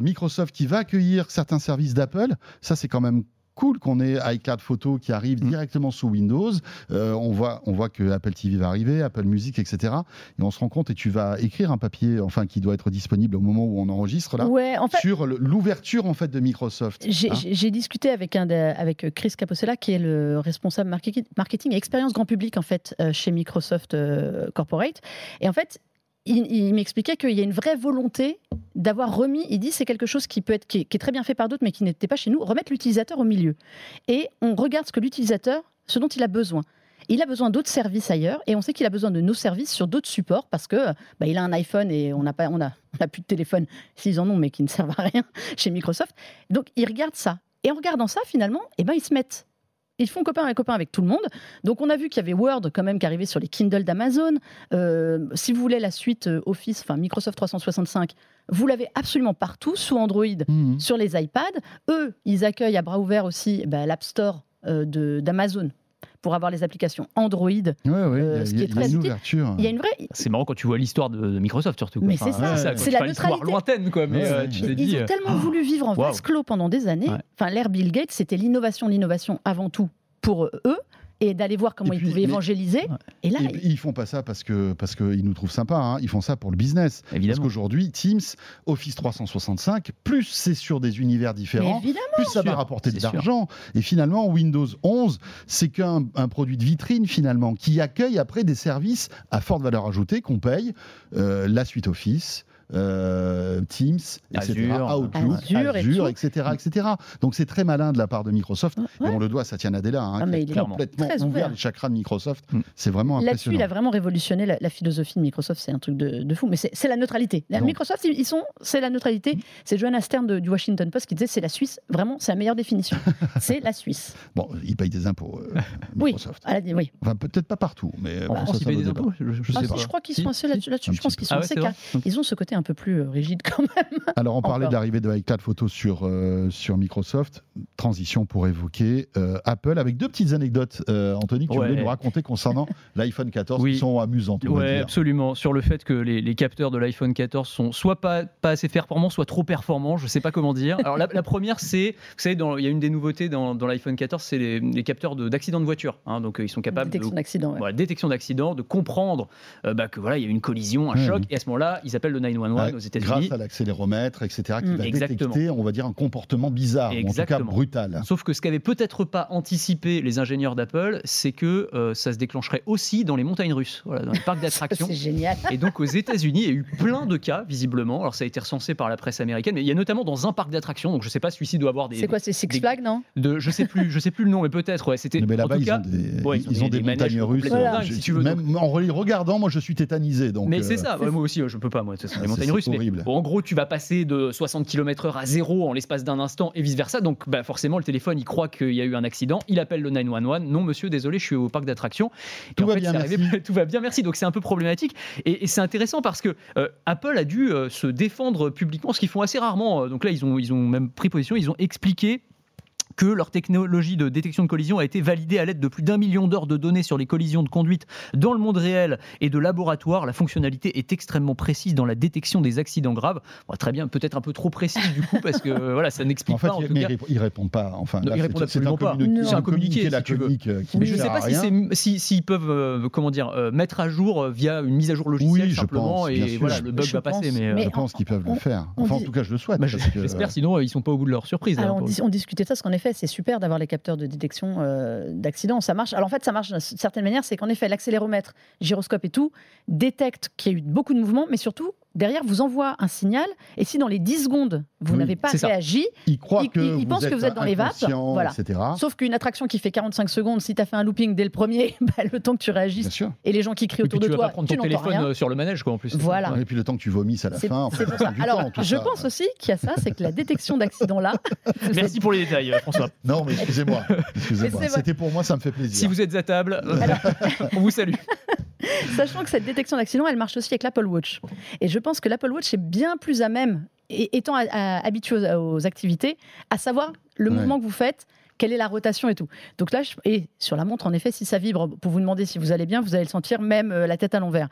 Microsoft qui va accueillir certains services d'Apple. Ça, c'est quand même cool qu'on ait iCloud Photo qui arrive Mm. directement sous Windows. Euh, on, voit, on voit que Apple TV va arriver, Apple Music, etc. Et on se rend compte, et tu vas écrire un papier, enfin, qui doit être disponible au moment où on enregistre là, Ouais, en fait, sur l'ouverture en fait de Microsoft. J'ai hein. discuté avec, un des- avec Chris Caposella, qui est le responsable marketing, marketing et expérience grand public en fait euh, chez Microsoft euh, Corporate. Et en fait, il, m'expliquait qu'il y a une vraie volonté d'avoir remis. Il dit c'est quelque chose qui peut être qui est, très bien fait par d'autres, mais qui n'était pas chez nous. Remettre l'utilisateur au milieu. Et on regarde ce que l'utilisateur, ce dont il a besoin. Il a besoin d'autres services ailleurs et on sait qu'il a besoin de nos services sur d'autres supports parce que bah, il a un iPhone et on n'a pas, on a, plus de téléphone s'ils en ont mais qui ne servent à rien chez Microsoft. Donc il regarde ça et en regardant ça finalement, eh ben ils se mettent ils font copain avec copain avec tout le monde. Donc on a vu qu'il y avait Word quand même qui arrivait sur les Kindle d'Amazon. Euh, si vous voulez la suite euh, Office, enfin Microsoft 365, vous l'avez absolument partout sous Android, Mhm. sur les iPads. Eux, ils accueillent à bras ouverts aussi bah, l'App Store euh, d'Amazon pour avoir les applications Android. Ouais, Euh, il ce y qui a, est il y a très une utile. ouverture. Il y a une vraie. C'est marrant quand tu vois l'histoire de, Microsoft surtout. quoi. Mais c'est ça, c'est la neutralité. lointaine, quoi. Mais euh, tu Ils dit. ont euh, tellement voulu vivre en vase clos pendant des années. Ouais. Enfin, l'ère Bill Gates, c'était l'innovation, l'innovation avant tout pour eux et d'aller voir comment ils pouvaient mais- évangéliser. Et là, Et puis, ils font pas ça parce que parce qu'ils nous trouvent sympas. hein. Ils font ça pour le business. Parce Évidemment. qu'aujourd'hui, Teams, Office 365, plus c'est sur des univers différents, plus ça va rapporter de l'argent. Et finalement, Windows 11, c'est qu'un un produit de vitrine finalement qui accueille après des services à forte valeur ajoutée qu'on paye, euh, la suite Office. Euh, Teams, etc., Azure. Outlook, Azure et etc., etc. Donc c'est très malin de la part de Microsoft Ouais. et on le doit à Satya Nadella, hein, Ah, qui mais a il est complètement très ouvert ouvert. les chakras de Microsoft. Mm. C'est vraiment Là-dessus, impressionnant. il a vraiment révolutionné la, la philosophie de Microsoft. C'est un truc de, de fou. Mais c'est la neutralité. La Donc- Microsoft, ils, sont, c'est la neutralité. C'est Joanna Stern de- du Washington Post qui disait c'est la Suisse. Vraiment, c'est la meilleure définition. c'est la Suisse. Bon, ils payent des impôts, euh. Microsoft. Oui. Enfin, peut-être pas partout, mais bon, France, ça, ils ça payent des impôts Je, je Ah, sais pas. je crois qu'ils sont assez là-dessus. là-dessus. Je pense qu'ils sont Ah assez. Ils ont ce côté un peu plus euh, rigide quand même. Alors, on parlait Encore. de l'arrivée de iCloud Photo sur, euh, sur Microsoft. Transition pour évoquer euh, Apple avec deux petites anecdotes, euh, Anthony, que tu Ouais. voulais nous raconter concernant l'iPhone 14 Oui. qui sont amusantes. Dire. absolument. Sur le fait que les, les capteurs de l'iPhone 14 sont soit pas, pas assez performants, soit trop performants. Je sais pas comment dire. Alors la, la première, c'est, vous savez, il y a une des nouveautés dans, dans l'iPhone 14, c'est les, les capteurs de- d'accidents de, voiture. hein. donc euh, ils sont capables Détection de d'accident. ouais. voilà, détection d'accident, de comprendre euh, bah, que voilà, il y a eu une collision, un choc, et à ce moment-là, ils appellent le 911 Ouais, aux États-Unis. grâce à l'accéléromètre, etc., qui Mm. va Exactement. détecter, on va dire, un comportement bizarre, ou en tout cas Exactement. brutal. Sauf que ce qu'avaient peut-être pas anticipé les ingénieurs d'Apple, c'est que euh, ça se déclencherait aussi dans les montagnes russes, voilà, dans les parcs d'attractions. C'est génial. Et donc aux États-Unis, il y a eu plein de cas, visiblement. Alors ça a été recensé par la presse américaine, mais il y a notamment dans un parc d'attractions. Donc je sais pas, celui-ci doit avoir des. C'est quoi, c'est Six Flags, non? de, Je sais plus, je sais plus le nom, mais peut-être. Ouais, c'était. Mais en là-bas, tout ils, cas, ont des, ouais, ils ont des, montagnes russes. complètement dingues, Je- si tu veux, même en regardant, moi, je suis tétanisé. Donc, mais euh, c'est ça, ouais, moi aussi, je peux pas, moi, les montagnes russes. Horrible. en gros, tu vas passer de 60 km/h à zéro en l'espace d'un instant et vice-versa. Donc, bah, forcément, le téléphone, il croit qu'il y a eu un accident. Il appelle le 911. Non, monsieur, désolé, je suis au parc d'attractions. Tout en va fait, bien, arrivé- merci. tout va bien, merci. Donc, c'est un peu problématique. Et, et c'est intéressant parce que euh, Apple a dû euh, se défendre publiquement, ce qu'ils font assez rarement. Donc là, ils ont, ils ont même pris position, ils ont expliqué que leur technologie de détection de collision a été validée à l'aide de plus d'un million d'heures de données sur les collisions de conduite dans le monde réel et de laboratoire. La fonctionnalité est extrêmement précise dans la détection des accidents graves. Bon, très bien, peut-être un peu trop précise du coup, parce que euh, voilà, ça n'explique En fait, pas en ils, tout mais cas. ils répondent- pas. Enfin, Non, là, ils c'est- répondent absolument pas. C'est un communiqué, la si communique, euh, qui Mais ne je ne sais pas à si si s'ils peuvent euh, comment dire euh, mettre à jour via une mise à jour logicielle Oui, je simplement pense, et sûr. voilà le bug Je va passer mais, euh, Mais Je pense qu'ils peuvent le faire. Enfin, en tout cas, je le souhaite. bah, je- j'espère sinon ils sont pas au bout de leur surprise. hein, Alors, on, dis- on discutait de ça, parce qu'en effet, c'est super d'avoir les capteurs de détection euh, d'accidents. Ça marche. Alors, en fait, ça marche d'une certaine manière. C'est qu'en effet, l'accéléromètre, gyroscope et tout détecte qu'il y a eu beaucoup de mouvements, mais surtout, derrière, vous envoie un signal. Et si dans les 10 secondes, vous Oui, n'avez pas réagi, Ils croient Ils- que vous pensent que vous êtes dans les vapes, voilà. etc. sauf qu'une attraction qui fait 45 secondes, si tu as fait un looping dès le premier, bah, le temps que tu Bien réagisses sûr. et les gens qui crient Et puis autour tu de vas toi, pas prendre tu ton téléphone rien. euh, sur le manège quoi en plus. Voilà. Et puis le temps que tu vomisses à la fin. ça Alors, temps, tout je ça. pense aussi qu'il y a ça, c'est que la détection d'accidents-là, Merci pour les détails euh, François. Non, mais excusez-moi. vrai. C'était pour moi, ça me fait plaisir. Si vous êtes à table, euh, on vous salue. Sachant que cette détection d'accident, elle marche aussi avec l'Apple Watch. Et je pense que l'Apple Watch est bien plus à même, et étant habitué aux, aux activités, à savoir le Ouais. mouvement que vous faites, quelle est la rotation et tout. Donc là, je- et sur la montre, en effet, si ça vibre, pour vous demander si vous allez bien, vous allez le sentir même euh, la tête à l'envers.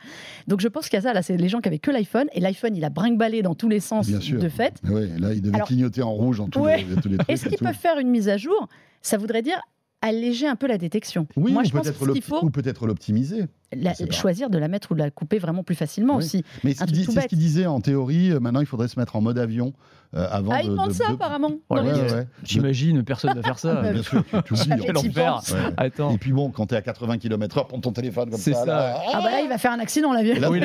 Donc je pense qu'il y a ça, là, c'est les gens qui avaient que l'iPhone, et l'iPhone, il a brinque-ballé dans tous les sens Bien sûr. de fait. Oui, là, il devait Alors- clignoter en rouge dans tous, Ouais. les, tous les trucs. Est-ce qu'ils peuvent faire une mise à jour? Ça voudrait dire alléger un peu la détection. Oui, Moi, ou je pense peut-être que choisir de la mettre ou de la couper vraiment plus facilement aussi. Mais c'est ce qu'il disait en théorie. Maintenant, il faudrait se mettre en mode avion euh, avant ah, ils ça apparemment. J'imagine, personne ne va faire ça. Bien sûr, tu oublies. Attends. Et puis bon, quand tu es à 80 km/h, prends ton téléphone comme ça. ça. Là, ah bah là, il va faire un accident l'avion. Oui,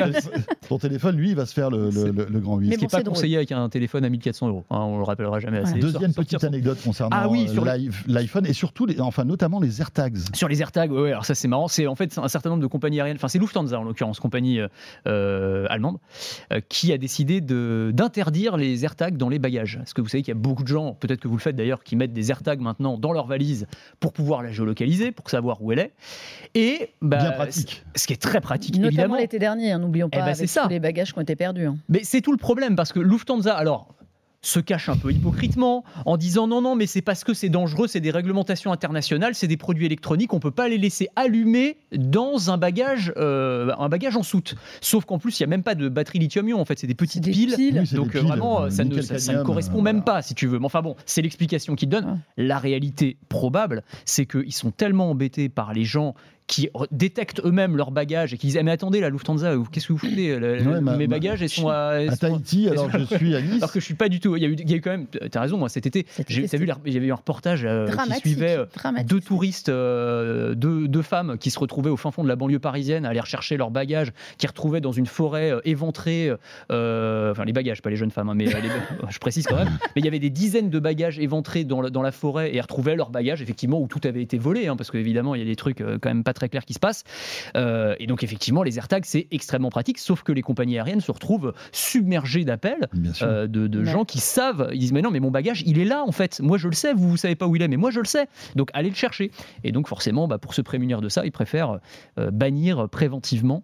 ton téléphone, lui, il va se faire le, le, grand 8. Ce qui n'est pas conseillé avec un téléphone à 1400 euros. Hein, on le rappellera jamais assez. Deuxième petite anecdote concernant ah, oui, euh, l'iPhone et surtout, les, enfin notamment les AirTags. Sur les AirTags, oui, alors ça c'est marrant. C'est en fait un certain nombre de compagnies aériennes, enfin c'est Lufthansa en l'occurrence, compagnie euh, allemande, qui a décidé d'interdire les AirTags dans les bagages. Est-ce que vous savez qu'il y a beaucoup de gens, peut-être que vous le faites d'ailleurs, qui mettent des AirTags maintenant dans leur valise pour pouvoir la géolocaliser, pour savoir où elle est. Et bah, Bien pratique. Ce qui est très pratique, Notamment évidemment. l'été dernier, hein, n'oublions eh pas, ben, avec ça. les bagages qui ont été perdus. Hein. Mais c'est tout le problème, parce que Lufthansa, alors se cache un peu hypocritement en disant non, non, mais c'est parce que c'est dangereux, c'est des réglementations internationales, c'est des produits électroniques, on ne peut pas les laisser allumer dans un bagage, euh, un bagage en soute. Sauf qu'en plus, il n'y a même pas de batterie lithium-ion, en fait, c'est des petites piles. donc vraiment, ça, ne, ça, ne, correspond même pas, si tu veux. Mais enfin bon, c'est l'explication qu'il donne. La réalité probable, c'est qu'ils sont tellement embêtés par les gens qui détectent eux-mêmes leurs bagages et qui disent ah, mais attendez la Lufthansa qu'est-ce que vous foutez mes bagages ils sont à, à Tahiti alors je suis à Nice. alors que je suis pas du tout. Il y a eu, il y a eu quand même as raison moi cet été j'ai vu il y avait eu un reportage euh, qui suivait euh, deux touristes euh, deux, femmes qui se retrouvaient au fin fond de la banlieue parisienne à aller rechercher leurs bagages qui retrouvaient dans une forêt éventrée enfin les bagages pas les jeunes femmes hein, mais je précise quand même. Mais il y avait des dizaines de bagages éventrés dans, dans la forêt et retrouvaient leurs bagages effectivement où tout avait été volé hein, parce qu'évidemment il y a des trucs quand même pas très clair qui se passe. Euh, et donc, effectivement, les AirTags, c'est extrêmement pratique, sauf que les compagnies aériennes se retrouvent submergées d'appels euh, de, gens qui savent, ils disent, mais non, mais mon bagage, il est là, en fait. Moi, je le sais, vous, vous savez pas où il est, mais moi, je le sais. Donc, allez le chercher. Et donc, forcément, bah, pour se prémunir de ça, ils préfèrent euh, bannir préventivement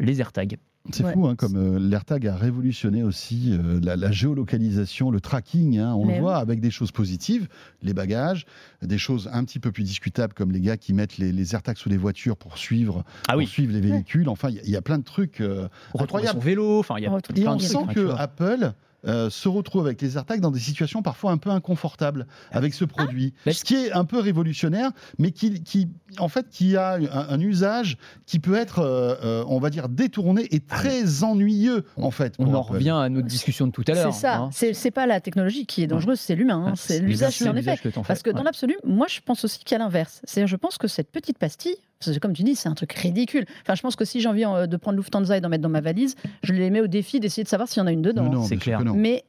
les AirTags. C'est fou, hein, comme euh, l'AirTag a révolutionné aussi euh, la, géolocalisation, le tracking. Hein, on le voit avec des choses positives, les bagages, des choses un petit peu plus discutables comme les gars qui mettent les, AirTags sous les voitures pour suivre, ah suivre les véhicules. Enfin, il y, a plein de trucs euh, incroyables. Son vélo, enfin, il y a Et on sent que Apple euh, se retrouve avec les AirTags dans des situations parfois un peu inconfortables avec ce produit. Ah, ce qui est un peu révolutionnaire, mais qui, qui en fait, qui a un, usage qui peut être, euh, euh, on va dire, détourné et ah, très ennuyeux, en fait. On en revient à notre discussion de tout à l'heure. C'est ça. Hein. C'est pas la technologie qui est dangereuse, c'est l'humain. Hein. C'est l'usage, en effet. Parce que dans l'absolu, moi, je pense aussi qu'à l'inverse. C'est-à-dire, je pense que cette petite pastille, comme tu dis, c'est un truc ridicule. Enfin, je pense que si j'ai envie de prendre Lufthansa et d'en mettre dans ma valise, je les mets au défi d'essayer de savoir s'il y en a une dedans. C'est clair. Mais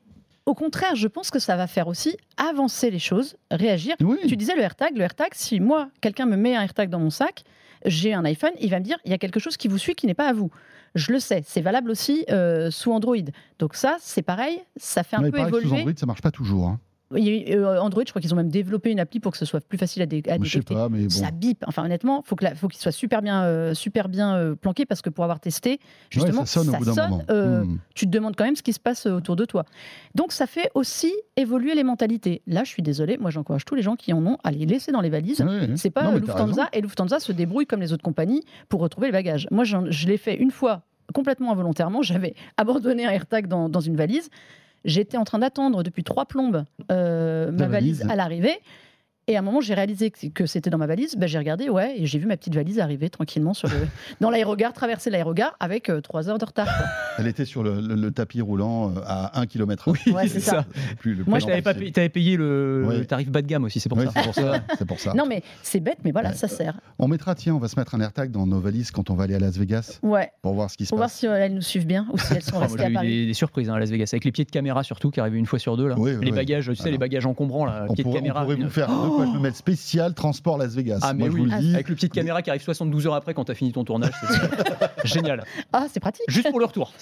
au contraire, je pense que ça va faire aussi avancer les choses, réagir. Tu disais le AirTag. Le AirTag, si moi, quelqu'un me met un AirTag dans mon sac, j'ai un iPhone, il va me dire il y a quelque chose qui vous suit qui n'est pas à vous. Je le sais, c'est valable aussi euh, sous Android. Donc ça, c'est pareil, ça fait un peu évoluer. Sous Android, ça marche pas toujours. Hein. Euh, Android, je crois qu'ils ont même développé une appli pour que ce soit plus facile à, dé détecter. sais pas, mais bon. Ça bip. Enfin, honnêtement, faut faut qu'il soit super bien, euh, super bien euh, planqué parce que pour avoir testé, justement, ça sonne. Hmm. Tu te demandes quand même ce qui se passe autour de toi. Donc, ça fait aussi évoluer les mentalités. Là, je suis désolé, moi, j'encourage tous les gens qui en ont à les laisser dans les valises. C'est pas Lufthansa et Lufthansa se débrouille comme les autres compagnies pour retrouver le bagage. Moi, je l'ai fait une fois complètement involontairement. J'avais abandonné un AirTag dans, dans une valise. J'étais en train d'attendre depuis trois plombes euh, ma valise à l'arrivée. Et à un moment, j'ai réalisé que c'était dans ma valise. Ben, j'ai regardé, ouais, et j'ai vu ma petite valise arriver tranquillement sur le, dans l'aérogare, traverser l'aérogare avec euh, trois heures de retard. Elle était sur le, tapis roulant euh, à 1 km. Oui, c'est ça. Moi, tu avais, payé le, tarif bas de gamme aussi, c'est pour, ça. C'est pour ça. Non, mais c'est bête, mais voilà, ça sert. On mettra, tiens, on va se mettre un AirTag dans nos valises quand on va aller à Las Vegas. Ouais. Pour voir ce qui se passe. Pour voir si elles nous suivent bien ou si elles sont ah, restées à Paris. J'ai eu des, surprises hein, à Las Vegas, avec les pieds de caméra surtout, qui arrivaient une fois sur deux. Là. les bagages, tu sais, les bagages encombrants, là, pieds de caméra. On pourrait vous faire de quoi je me mettre spécial transport Las Vegas. Ah, mais oui, avec le petite caméra qui arrive 72 heures après quand tu as fini ton tournage. Génial. Ah, c'est pratique. Juste pour le retour.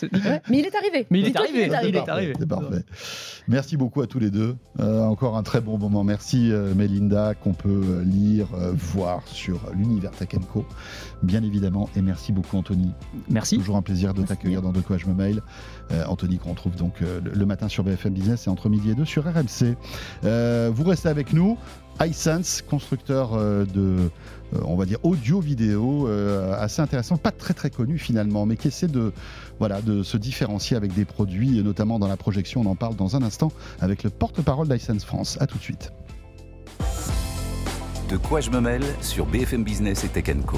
mais il est arrivé. Mais il est arrivé. Il est arrivé. C'est parfait. Merci beaucoup à tous les deux. Euh, encore un très bon moment. Merci euh, Melinda, qu'on peut euh, lire, voir sur l'univers Tech bien évidemment. Et merci beaucoup Anthony. Merci. Toujours un plaisir de t'accueillir dans De quoi je me mail. Anthony qu'on retrouve donc le matin sur BFM Business et entre midi et deux sur RMC. vous restez avec nous iSense, constructeur euh, de, euh, on va dire, audio-vidéo euh, assez intéressant, pas très très connu finalement, mais qui essaie de, voilà, de se différencier avec des produits, notamment dans la projection. On en parle dans un instant avec le porte-parole d'iSense France. A tout de suite. De quoi je me mêle sur BFM Business et Tech Co.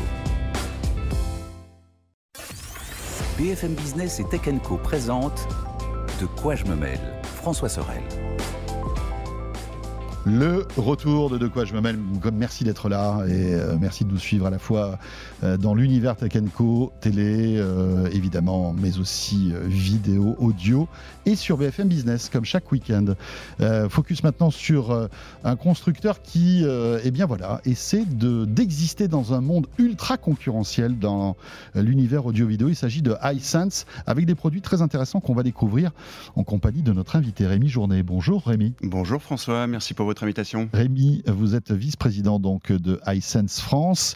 BFM Business et Tech Co présente De quoi je me mêle François Sorel. Le retour de De quoi je me mêle. Merci d'être là et euh, merci de nous suivre à la fois dans l'univers Tech Co, télé euh, évidemment, mais aussi vidéo, audio et sur BFM Business comme chaque week-end. focus maintenant sur un constructeur qui, eh bien voilà, essaie d'exister dans un monde ultra concurrentiel dans l'univers audio-vidéo. Il s'agit de iSense avec des produits très intéressants qu'on va découvrir en compagnie de notre invité Rémi Journet. Bonjour Rémi. Bonjour François, merci pour votre invitation. Rémi, vous êtes vice-président donc de iSense France.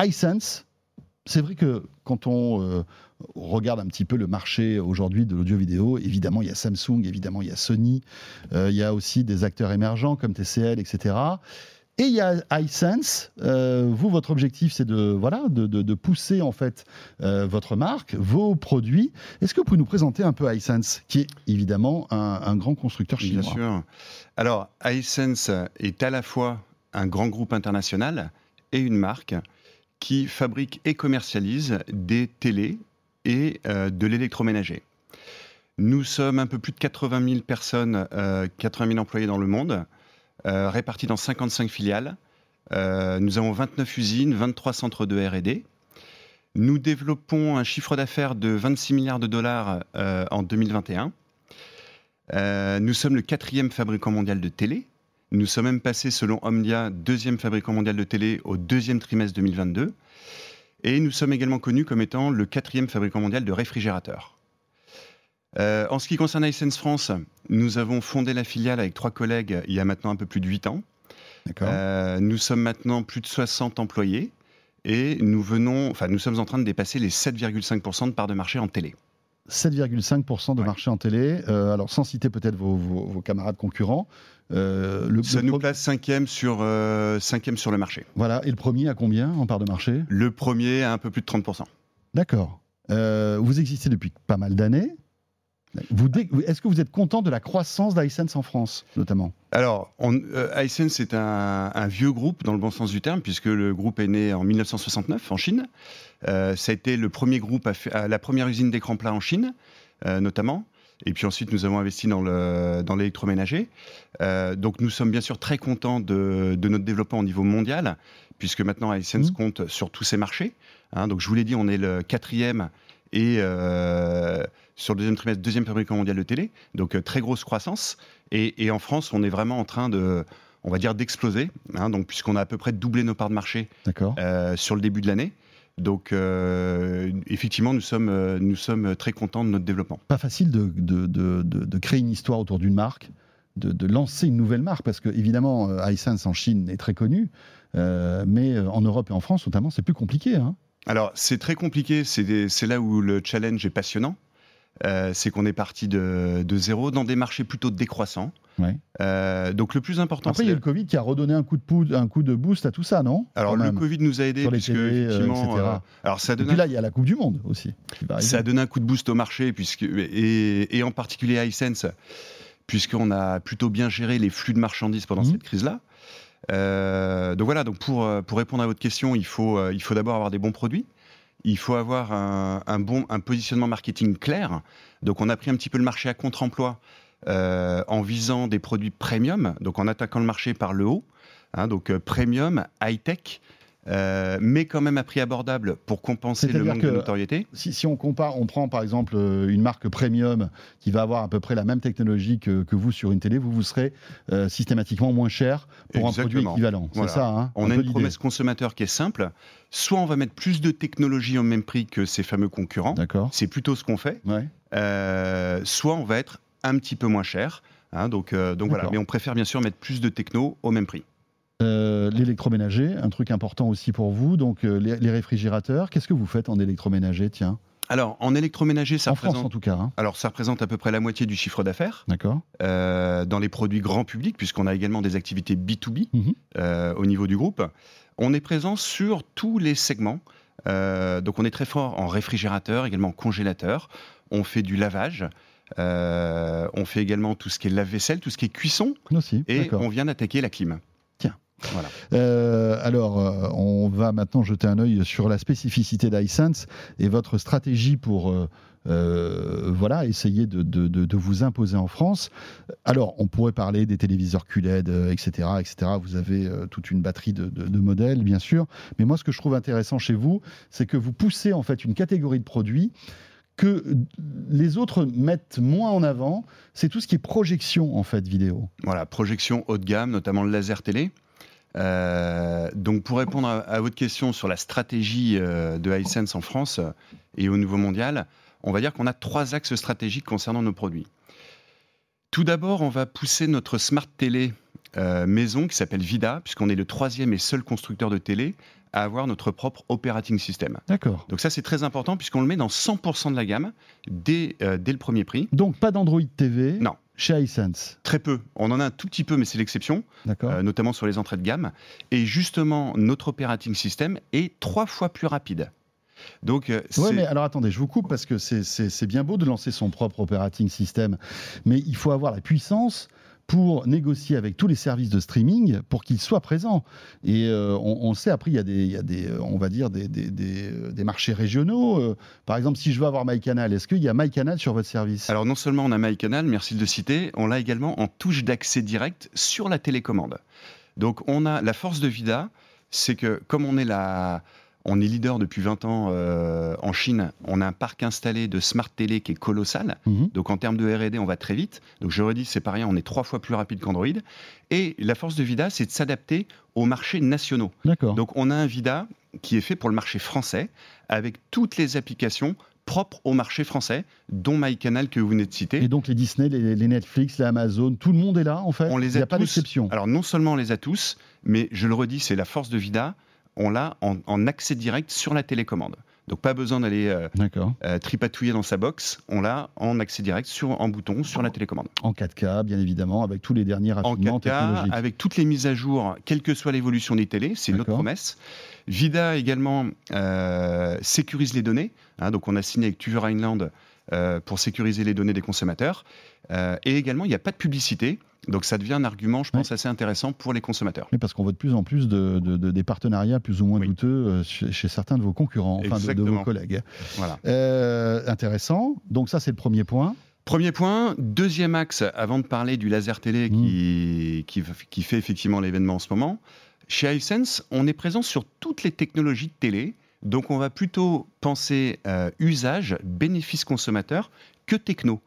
iSense, c'est vrai que quand on euh, regarde un petit peu le marché aujourd'hui de l'audio-vidéo, évidemment il y a Samsung, évidemment il y a Sony, euh, il y a aussi des acteurs émergents comme TCL, etc. Et il y a iSense. Euh, vous, votre objectif, c'est de voilà de, pousser en fait votre marque, vos produits. Est-ce que vous pouvez nous présenter un peu iSense, qui est évidemment un, grand constructeur chinois? Bien sûr. Alors, iSense est à la fois un grand groupe international et une marque qui fabrique et commercialise des télés et euh, de l'électroménager. Nous sommes un peu plus de 80 000 personnes, 80 000 employés dans le monde. Euh, répartis dans 55 filiales. Euh, nous avons 29 usines, 23 centres de RD. Nous développons un chiffre d'affaires de 26 milliards de dollars euh, en 2021. nous sommes le quatrième fabricant mondial de télé. Nous sommes même passés, selon Omdia, deuxième fabricant mondial de télé au deuxième trimestre 2022. Et nous sommes également connus comme étant le quatrième fabricant mondial de réfrigérateurs. Euh, en ce qui concerne iSense France, nous avons fondé la filiale avec trois collègues il y a maintenant un peu plus de 8 ans. Euh, nous sommes maintenant plus de 60 employés et nous venons, enfin, nous sommes en train de dépasser les 7,5% de parts de marché en télé. 7,5% de marché en télé. Euh, alors, sans citer peut-être vos, camarades concurrents. Le, Ça nous place cinquième sur, cinquième sur le marché. Voilà. Et le premier à combien en part de marché? Le premier à un peu plus de 30%. D'accord. vous existez depuis pas mal d'années. Est-ce que vous êtes content de la croissance d'iSense en France, notamment? Alors, euh, iSense est un, vieux groupe, dans le bon sens du terme, puisque le groupe est né en 1969 en Chine. Euh, ça a été le premier groupe, à, la première usine d'écran plat en Chine, euh, notamment. Et puis ensuite, nous avons investi dans l'électroménager. Dans donc, nous sommes bien sûr très contents de, notre développement au niveau mondial, puisque maintenant iSense mmh. compte sur tous ces marchés. Hein. donc, je vous l'ai dit, on est le quatrième et euh, sur le deuxième trimestre, deuxième fabricant mondial de télé. Donc euh, très grosse croissance. Et, en France, on est vraiment en train de, on va dire, d'exploser. Hein, donc puisqu'on a à peu près doublé nos parts de marché euh, sur le début de l'année. Donc, effectivement, nous sommes, nous sommes très contents de notre développement. Pas facile de, de, de, de créer une histoire autour d'une marque, de, lancer une nouvelle marque, parce que, évidemment, iSense en Chine est très connu, mais en Europe et en France, notamment, c'est plus compliqué. Hein alors, c'est très compliqué. C'est là où le challenge est passionnant. Euh, c'est qu'on est parti de, zéro dans des marchés plutôt décroissants. Euh, donc le plus important. Après, il y a le Covid qui a redonné un coup de poudre, un coup de boost à tout ça, non? Alors le Covid nous a aidés puisque euh, effectivement. alors ça Et puis là, il y a la Coupe du Monde aussi. ça a donné un coup de boost au marché puisque et, en particulier à iSense puisqu'on a plutôt bien géré les flux de marchandises pendant mmh. cette crise-là. Euh, donc voilà, donc pour, euh, pour répondre à votre question, il faut, euh, il faut d'abord avoir des bons produits. Il faut avoir un, bon un positionnement marketing clair. Donc on a pris un petit peu le marché à contre-emploi en visant des produits premium, donc en attaquant le marché par le haut. Hein, donc premium, high-tech, euh, mais quand même à prix abordable pour compenser le manque de notoriété. Si, on compare, on prend par exemple euh, une marque premium qui va avoir à peu près la même technologie que, vous sur une télé, vous vous serez euh, systématiquement moins cher pour un produit équivalent. C'est ça. Hein, on a une promesse consommateur qui est simple. Soit on va mettre plus de technologie au même prix que ces fameux concurrents. C'est plutôt ce qu'on fait. soit on va être un petit peu moins cher. Hein, donc, donc voilà. Mais on préfère bien sûr mettre plus de techno au même prix. Euh, l'électroménager, un truc important aussi pour vous, donc euh, les, réfrigérateurs. Qu'est-ce que vous faites en électroménager, tiens? Alors, en électroménager, ça en représente. France, en tout cas. Hein. Alors, ça représente à peu près la moitié du chiffre d'affaires. D'accord. Euh, dans les produits grand public, puisqu'on a également des activités B2B mhm. au niveau du groupe. On est présent sur tous les segments. donc, on est très fort en réfrigérateur, également congélateur. On fait du lavage. On fait également tout ce qui est lave-vaisselle, tout ce qui est cuisson. Aussi, et on vient d'attaquer la clim. Voilà. alors, on va maintenant jeter un œil sur la spécificité d'iSense et votre stratégie pour euh, voilà, essayer de, vous imposer en France. Alors, on pourrait parler des téléviseurs QLED, etc., euh, etc. Vous avez euh, toute une batterie de, modèles, bien sûr. Mais moi, ce que je trouve intéressant chez vous, c'est que vous poussez en fait une catégorie de produits que les autres mettent moins en avant, c'est tout ce qui est projection en fait vidéo. Voilà, projection haut de gamme, notamment le laser télé. donc pour répondre à, votre question sur la stratégie de Hisense en France et au niveau mondial, on va dire qu'on a trois axes stratégiques concernant nos produits. Tout d'abord, on va pousser notre smart télé euh, maison qui s'appelle Vida, puisqu'on est le troisième et seul constructeur de télé à avoir notre propre operating system. D'accord. Donc ça, c'est très important puisqu'on le met dans 100% de la gamme dès, euh, dès le premier prix. Donc pas d'Android TV Non. Chez iSense Très peu. On en a un tout petit peu, mais c'est l'exception, euh, notamment sur les entrées de gamme. Et justement, notre operating system est trois fois plus rapide. Donc, euh, ouais, mais alors attendez, je vous coupe parce que c'est bien beau de lancer son propre operating system, mais il faut avoir la puissance pour négocier avec tous les services de streaming pour qu'ils soient présents. Et euh, on, sait, après, il y a des, il y a des euh, on va dire, des, des, des, marchés régionaux. par exemple, si je veux avoir MyCanal, est-ce qu'il y a MyCanal sur votre service? Alors, non seulement on a MyCanal, merci de le citer, on l'a également en touche d'accès direct sur la télécommande. Donc, on a la force de Vida, c'est que comme on est la on est leader depuis 20 ans euh, en Chine. On a un parc installé de smart télé qui est colossal. Mhm. Donc en termes de R&D, on va très vite. Donc je redis, c'est pas rien, on est trois fois plus rapide qu'Android. Et la force de Vida, c'est de s'adapter aux marchés nationaux. Donc on a un Vida qui est fait pour le marché français avec toutes les applications propres au marché français, dont MyCanal que vous venez de citer. Et donc les Disney, les, Netflix, les Amazon, tout le monde est là en fait On les a Il n'y a pas d'exception. Alors non seulement on les a tous, mais je le redis, c'est la force de Vida on l'a en, accès direct sur la télécommande. Donc pas besoin d'aller euh, euh, tripatouiller dans sa box, on l'a en accès direct sur en bouton sur la télécommande. En 4K bien évidemment avec tous les derniers raffinements en 4K, avec toutes les mises à jour, quelle que soit l'évolution des télés, c'est notre promesse. Vida également euh, sécurise les données, hein, donc on a signé avec Tuver Island pour sécuriser les données des consommateurs. et également, il n'y a pas de publicité. Donc ça devient un argument, je pense, assez intéressant pour les consommateurs. Oui, parce qu'on voit de plus en plus de, des partenariats plus ou moins douteux euh, chez, certains de vos concurrents, enfin de, vos collègues. Voilà. Euh, intéressant. Donc ça, c'est le premier point. Premier point. Deuxième axe, avant de parler du laser télé qui, mmh. qui, fait effectivement l'événement en ce moment. Chez iSense, on est présent sur toutes les technologies de télé. Donc on va plutôt penser euh, usage, bénéfice consommateur que techno.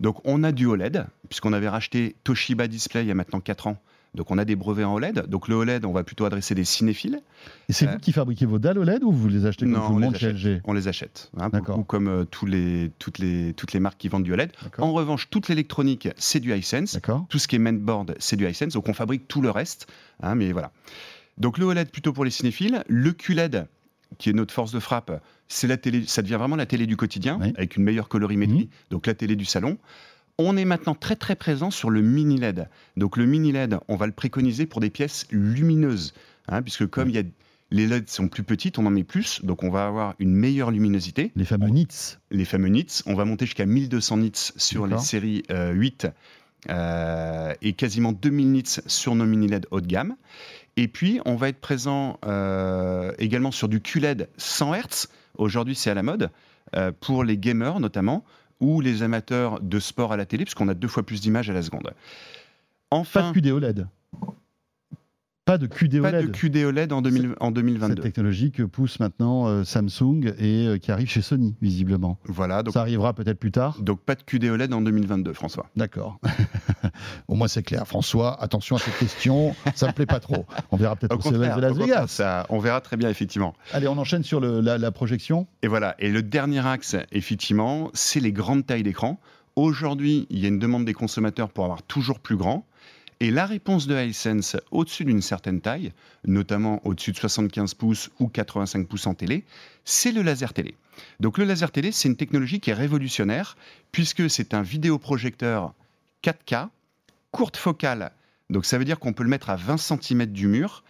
Donc on a du OLED, puisqu'on avait racheté Toshiba Display il y a maintenant 4 ans. Donc on a des brevets en OLED. Donc le OLED, on va plutôt adresser des cinéphiles. Et c'est vous euh, qui fabriquez vos dalles OLED ou vous les achetez comme tout le monde chez LG On les achète, hein, comme euh, tous les, toutes, les, toutes les marques qui vendent du OLED. En revanche, toute l'électronique, c'est du Hisense. Tout ce qui est mainboard, c'est du Hisense. Donc on fabrique tout le reste. Hein, mais voilà. Donc le OLED plutôt pour les cinéphiles. Le QLED, qui est notre force de frappe, c'est la télé, ça devient vraiment la télé du quotidien, avec une meilleure colorimétrie, mhm. donc la télé du salon. On est maintenant très très présent sur le mini LED. Donc le mini LED, on va le préconiser pour des pièces lumineuses, hein, puisque comme il y a les LED sont plus petites, on en met plus, donc on va avoir une meilleure luminosité. Les fameux nits. Les fameux nits. On va monter jusqu'à 1200 nits sur les séries 8 euh, euh, et quasiment 2000 nits sur nos mini LED haut de gamme. Et puis, on va être présent euh, également sur du QLED 100 Hz. Aujourd'hui, c'est à la mode, euh, pour les gamers notamment, ou les amateurs de sport à la télé, puisqu'on a deux fois plus d'images à la seconde. Enfin, Pas de QD OLED. Pas de QD OLED. Pas de QD OLED en, 2022. Cette technologie que pousse maintenant euh, Samsung et euh, qui arrive chez Sony, visiblement. Voilà. Donc, ça arrivera peut-être plus tard. Donc pas de QD OLED en 2022, François. D'accord. Au moins c'est clair. François, attention à cette question. ça me plaît pas trop. On verra peut-être au CES de Las Vegas. Ça, on verra très bien, effectivement. Allez, on enchaîne sur la, la projection. Et voilà. Et le dernier axe, effectivement, c'est les grandes tailles d'écran. Aujourd'hui, il y a une demande des consommateurs pour avoir toujours plus grand. Et la réponse de Hisense au-dessus d'une certaine taille, notamment au-dessus de 75 pouces ou 85 pouces en télé, c'est le laser télé. Donc le laser télé, c'est une technologie qui est révolutionnaire puisque c'est un vidéoprojecteur 4K, courte focale. Donc ça veut dire qu'on peut le mettre à 20 cm du mur.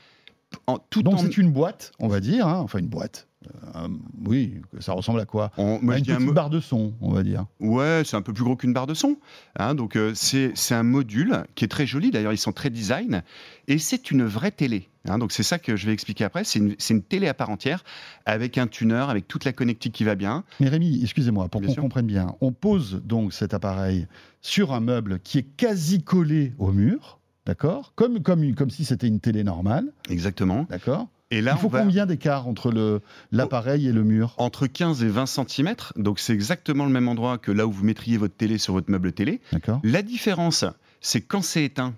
En, tout Donc c'est une boîte, on va dire, hein, enfin une boîte, Euh, oui, ça ressemble à quoi? On- moi, Une un barre de son, on va dire. Ouais, c'est un peu plus gros qu'une barre de son. hein, donc euh, c'est c'est un module qui est très joli. D'ailleurs, ils sont très design. Et c'est une vraie télé. hein, donc c'est ça que je vais expliquer après. C'est une, c'est une télé à part entière avec un tuner, avec toute la connectique qui va bien. Mais Rémi, excusez-moi, pour qu'on comprenne bien, on pose donc cet appareil sur un meuble qui est quasi collé au mur, d'accord? Comme, comme, comme si c'était une télé normale, Exactement. d'accord? Et là, Il faut va combien d'écart entre l'appareil et le mur? Entre 15 et 20 cm. Donc c'est exactement le même endroit que là où vous mettriez votre télé sur votre meuble télé. La différence, c'est quand c'est éteint,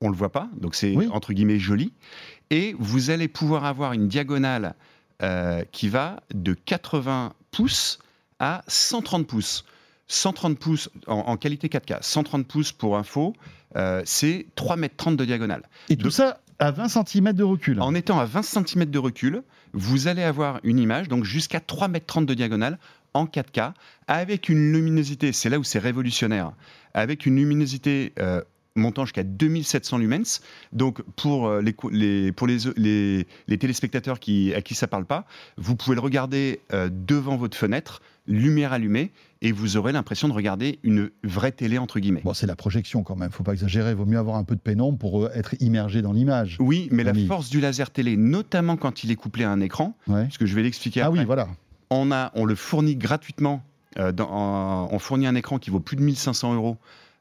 on le voit pas, donc c'est Oui. entre guillemets joli. Et vous allez pouvoir avoir une diagonale euh, qui va de 80 pouces à 130 pouces. 130 pouces en, en qualité 4K, 130 pouces pour info, euh, c'est 3,30 m de diagonale. Et tout De- ça à 20 cm de recul. En étant à 20 cm de recul, vous allez avoir une image, donc jusqu'à 3,30 m de diagonale, en 4K, avec une luminosité, c'est là où c'est révolutionnaire, avec une luminosité euh, montant jusqu'à 2700 lumens. Donc pour euh, les, pour les, les, les téléspectateurs qui, à qui ça parle pas, vous pouvez le regarder euh, devant votre fenêtre, lumière allumée, et vous aurez l'impression de regarder une vraie télé, entre guillemets. Bon, c'est la projection quand même, faut pas exagérer, vaut mieux avoir un peu de pénombre pour euh, être immergé dans l'image. Oui, mais la force du laser télé, notamment quand il est couplé à un écran, Ouais. puisque je vais l'expliquer Ah après. oui, voilà. on, a, on le fournit gratuitement. euh, dans- en- on fournit un écran qui vaut plus de 1500 euros,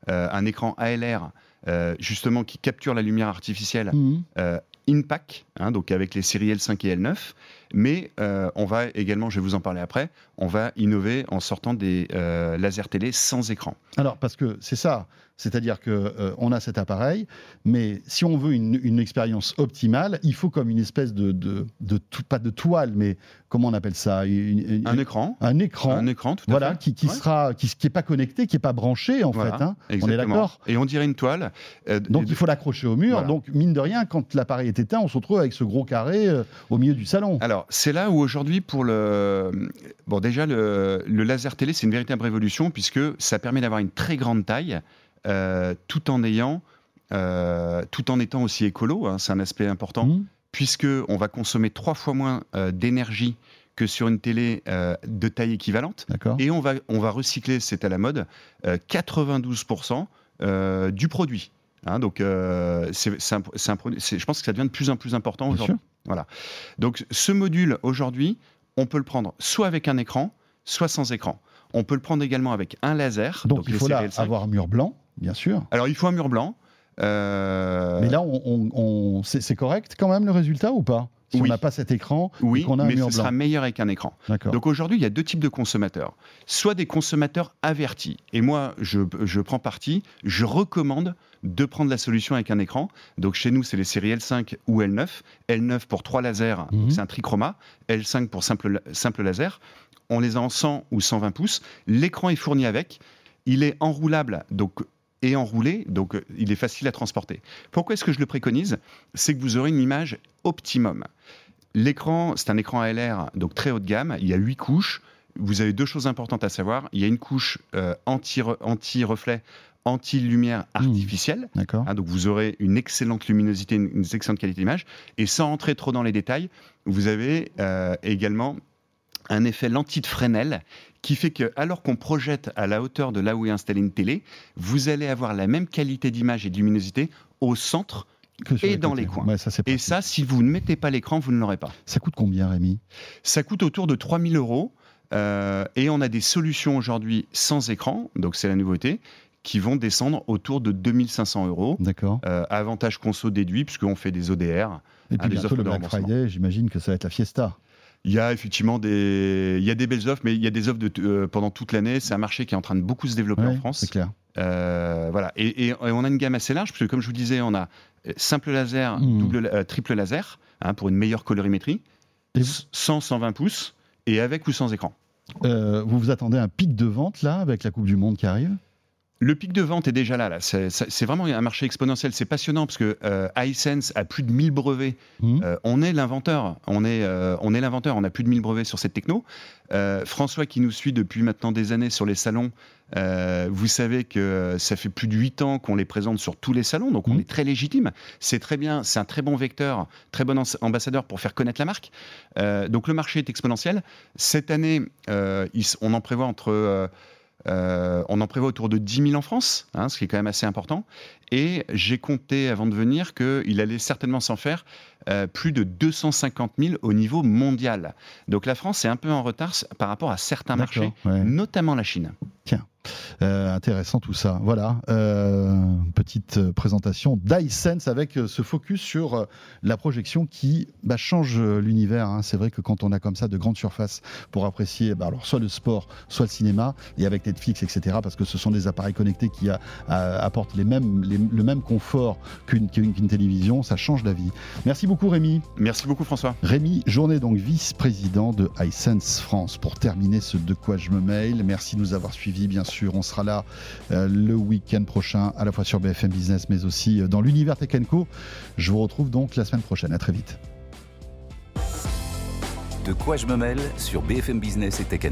un écran ALR, euh, justement, qui capture la lumière artificielle Mhm. euh, InPack, hein, donc avec les séries L5 et L9. Mais euh, on va également, je vais vous en parler après, on va innover en sortant des euh, lasers télé sans écran. Alors, parce que c'est ça, c'est-à-dire que euh, on a cet appareil, mais si on veut une, une expérience optimale, il faut comme une espèce de, de, de tou- pas de toile, mais comment on appelle ça? Une- une- Un écran, un écran, un écran, tout à voilà, fait. qui, qui Ouais. sera, qui, qui est pas connecté, qui est pas branché en Voilà, fait. hein. On est d'accord? Et on dirait une toile. euh, Donc de- il faut l'accrocher au mur. Voilà. Donc mine de rien, quand l'appareil est éteint, on se retrouve avec ce gros carré euh, au milieu du salon. Alors, c'est là où aujourd'hui, pour le. Bon, déjà, le, le laser télé, c'est une véritable révolution puisque ça permet d'avoir une très grande taille euh, tout en ayant. euh, tout en étant aussi écolo, hein, c'est un aspect important, Mhm. puisque on va consommer trois fois moins euh, d'énergie que sur une télé de taille équivalente, et on va, on va recycler, c'est à la mode, euh, 92% euh, du produit. Hein, donc, c'est je pense que ça devient de plus en plus important aujourd'hui. Sûr. Donc ce module, aujourd'hui, on peut le prendre soit avec un écran, soit sans écran. On peut le prendre également avec un laser. Donc, il faut là séries L5. avoir un mur blanc, bien sûr. Alors il faut un mur blanc. euh, Mais là, on, on- on- c'est correct quand même le résultat ou pas? Si on n'a pas cet écran, oui, qu'on a un mais mur ce sera meilleur avec un écran. D'accord. Donc aujourd'hui, il y a deux types de consommateurs. Soit des consommateurs avertis. Et moi, je, je prends parti. Je recommande de prendre la solution avec un écran. Donc chez nous, c'est les séries L5 ou L9. L9 pour trois lasers, Mhm. c'est un trichroma. L5 pour simple, simple laser. On les a en 100 ou 120 pouces. L'écran est fourni avec. Il est enroulable donc, et enroulé, donc il est facile à transporter. Pourquoi est-ce que je le préconise? C'est que vous aurez une image optimum. L'écran, c'est un écran ALR, donc très haut de gamme. Il y a huit couches. Vous avez deux choses importantes à savoir. Il y a une couche euh, anti- anti-reflet, anti-lumière artificielle. D'accord. Hein, donc vous aurez une excellente luminosité, une, une excellente qualité d'image. Et sans entrer trop dans les détails, vous avez euh, également un effet lentille de Fresnel qui fait que alors qu'on projette à la hauteur de là où est installée une télé, vous allez avoir la même qualité d'image et de luminosité au centre. Et dans côtés. les coins. Ouais, ça, c'est Et ça, si vous ne mettez pas l'écran, vous ne l'aurez pas. ça coûte combien, Rémi? Ça coûte autour de 3000 euros. euh, et on a des solutions aujourd'hui sans écran, donc c'est la nouveauté, qui vont descendre autour de 2500 euros. D'accord. Euh, avantage conso déduit, puisqu'on fait des ODR. Et puis des bientôt offres le de Black. Friday, j'imagine que ça va être la fiesta. Il y a effectivement des, il y a des belles offres, mais il y a des offres de, euh, pendant toute l'année. C'est un marché qui est en train de beaucoup se développer Ouais, en France. C'est clair. Euh, voilà. Et, et- et on a une gamme assez large, puisque comme je vous disais, on a euh, simple laser, Mhm. double, euh, triple laser, hein, pour une meilleure colorimétrie, Et vous- 100, 120 pouces, et avec ou sans écran. Euh, vous vous attendez à un pic de vente là avec la Coupe du Monde qui arrive? Le pic de vente est déjà là. là. C'est vraiment un marché exponentiel. C'est passionnant parce que euh, iSense a plus de 1000 brevets. Mmh. Euh, on est l'inventeur. On est, euh, on est l'inventeur. On a plus de 1000 brevets sur cette techno. François, qui nous suit depuis maintenant des années sur les salons, vous savez que ça fait plus de 8 ans qu'on les présente sur tous les salons. Donc on mmh. est très légitime. C'est très bien. C'est un très bon vecteur, très bon ambassadeur pour faire connaître la marque. donc le marché est exponentiel. Cette année, on en prévoit entre euh, on en prévoit autour de 10 000 en France, hein, ce qui est quand même assez important. Et j'ai compté avant de venir qu'il allait certainement s'en faire euh, plus de 250 000 au niveau mondial. Donc la France est un peu en retard par rapport à certains marchés, notamment la Chine. Tiens. Euh, intéressant tout ça. Voilà, euh, petite présentation d'iSense avec ce focus sur la projection qui bah, change l'univers. Hein. C'est vrai que quand on a comme ça de grandes surfaces pour apprécier bah, alors soit le sport, soit le cinéma, et avec Netflix, etc., parce que ce sont des appareils connectés qui apportent les mêmes, le même confort qu'une télévision, ça change la vie. Merci beaucoup Rémi. Merci beaucoup François. Rémi Journée, donc vice-président de iSense France. Pour terminer ce De quoi je me mail, merci de nous avoir suivis bien sûr. On sera là euh, le week-end prochain, à la fois sur BFM Business, mais aussi euh, dans l'univers Tech Co. Je vous retrouve donc la semaine prochaine. À très vite. De quoi je me mêle sur BFM Business et Tech.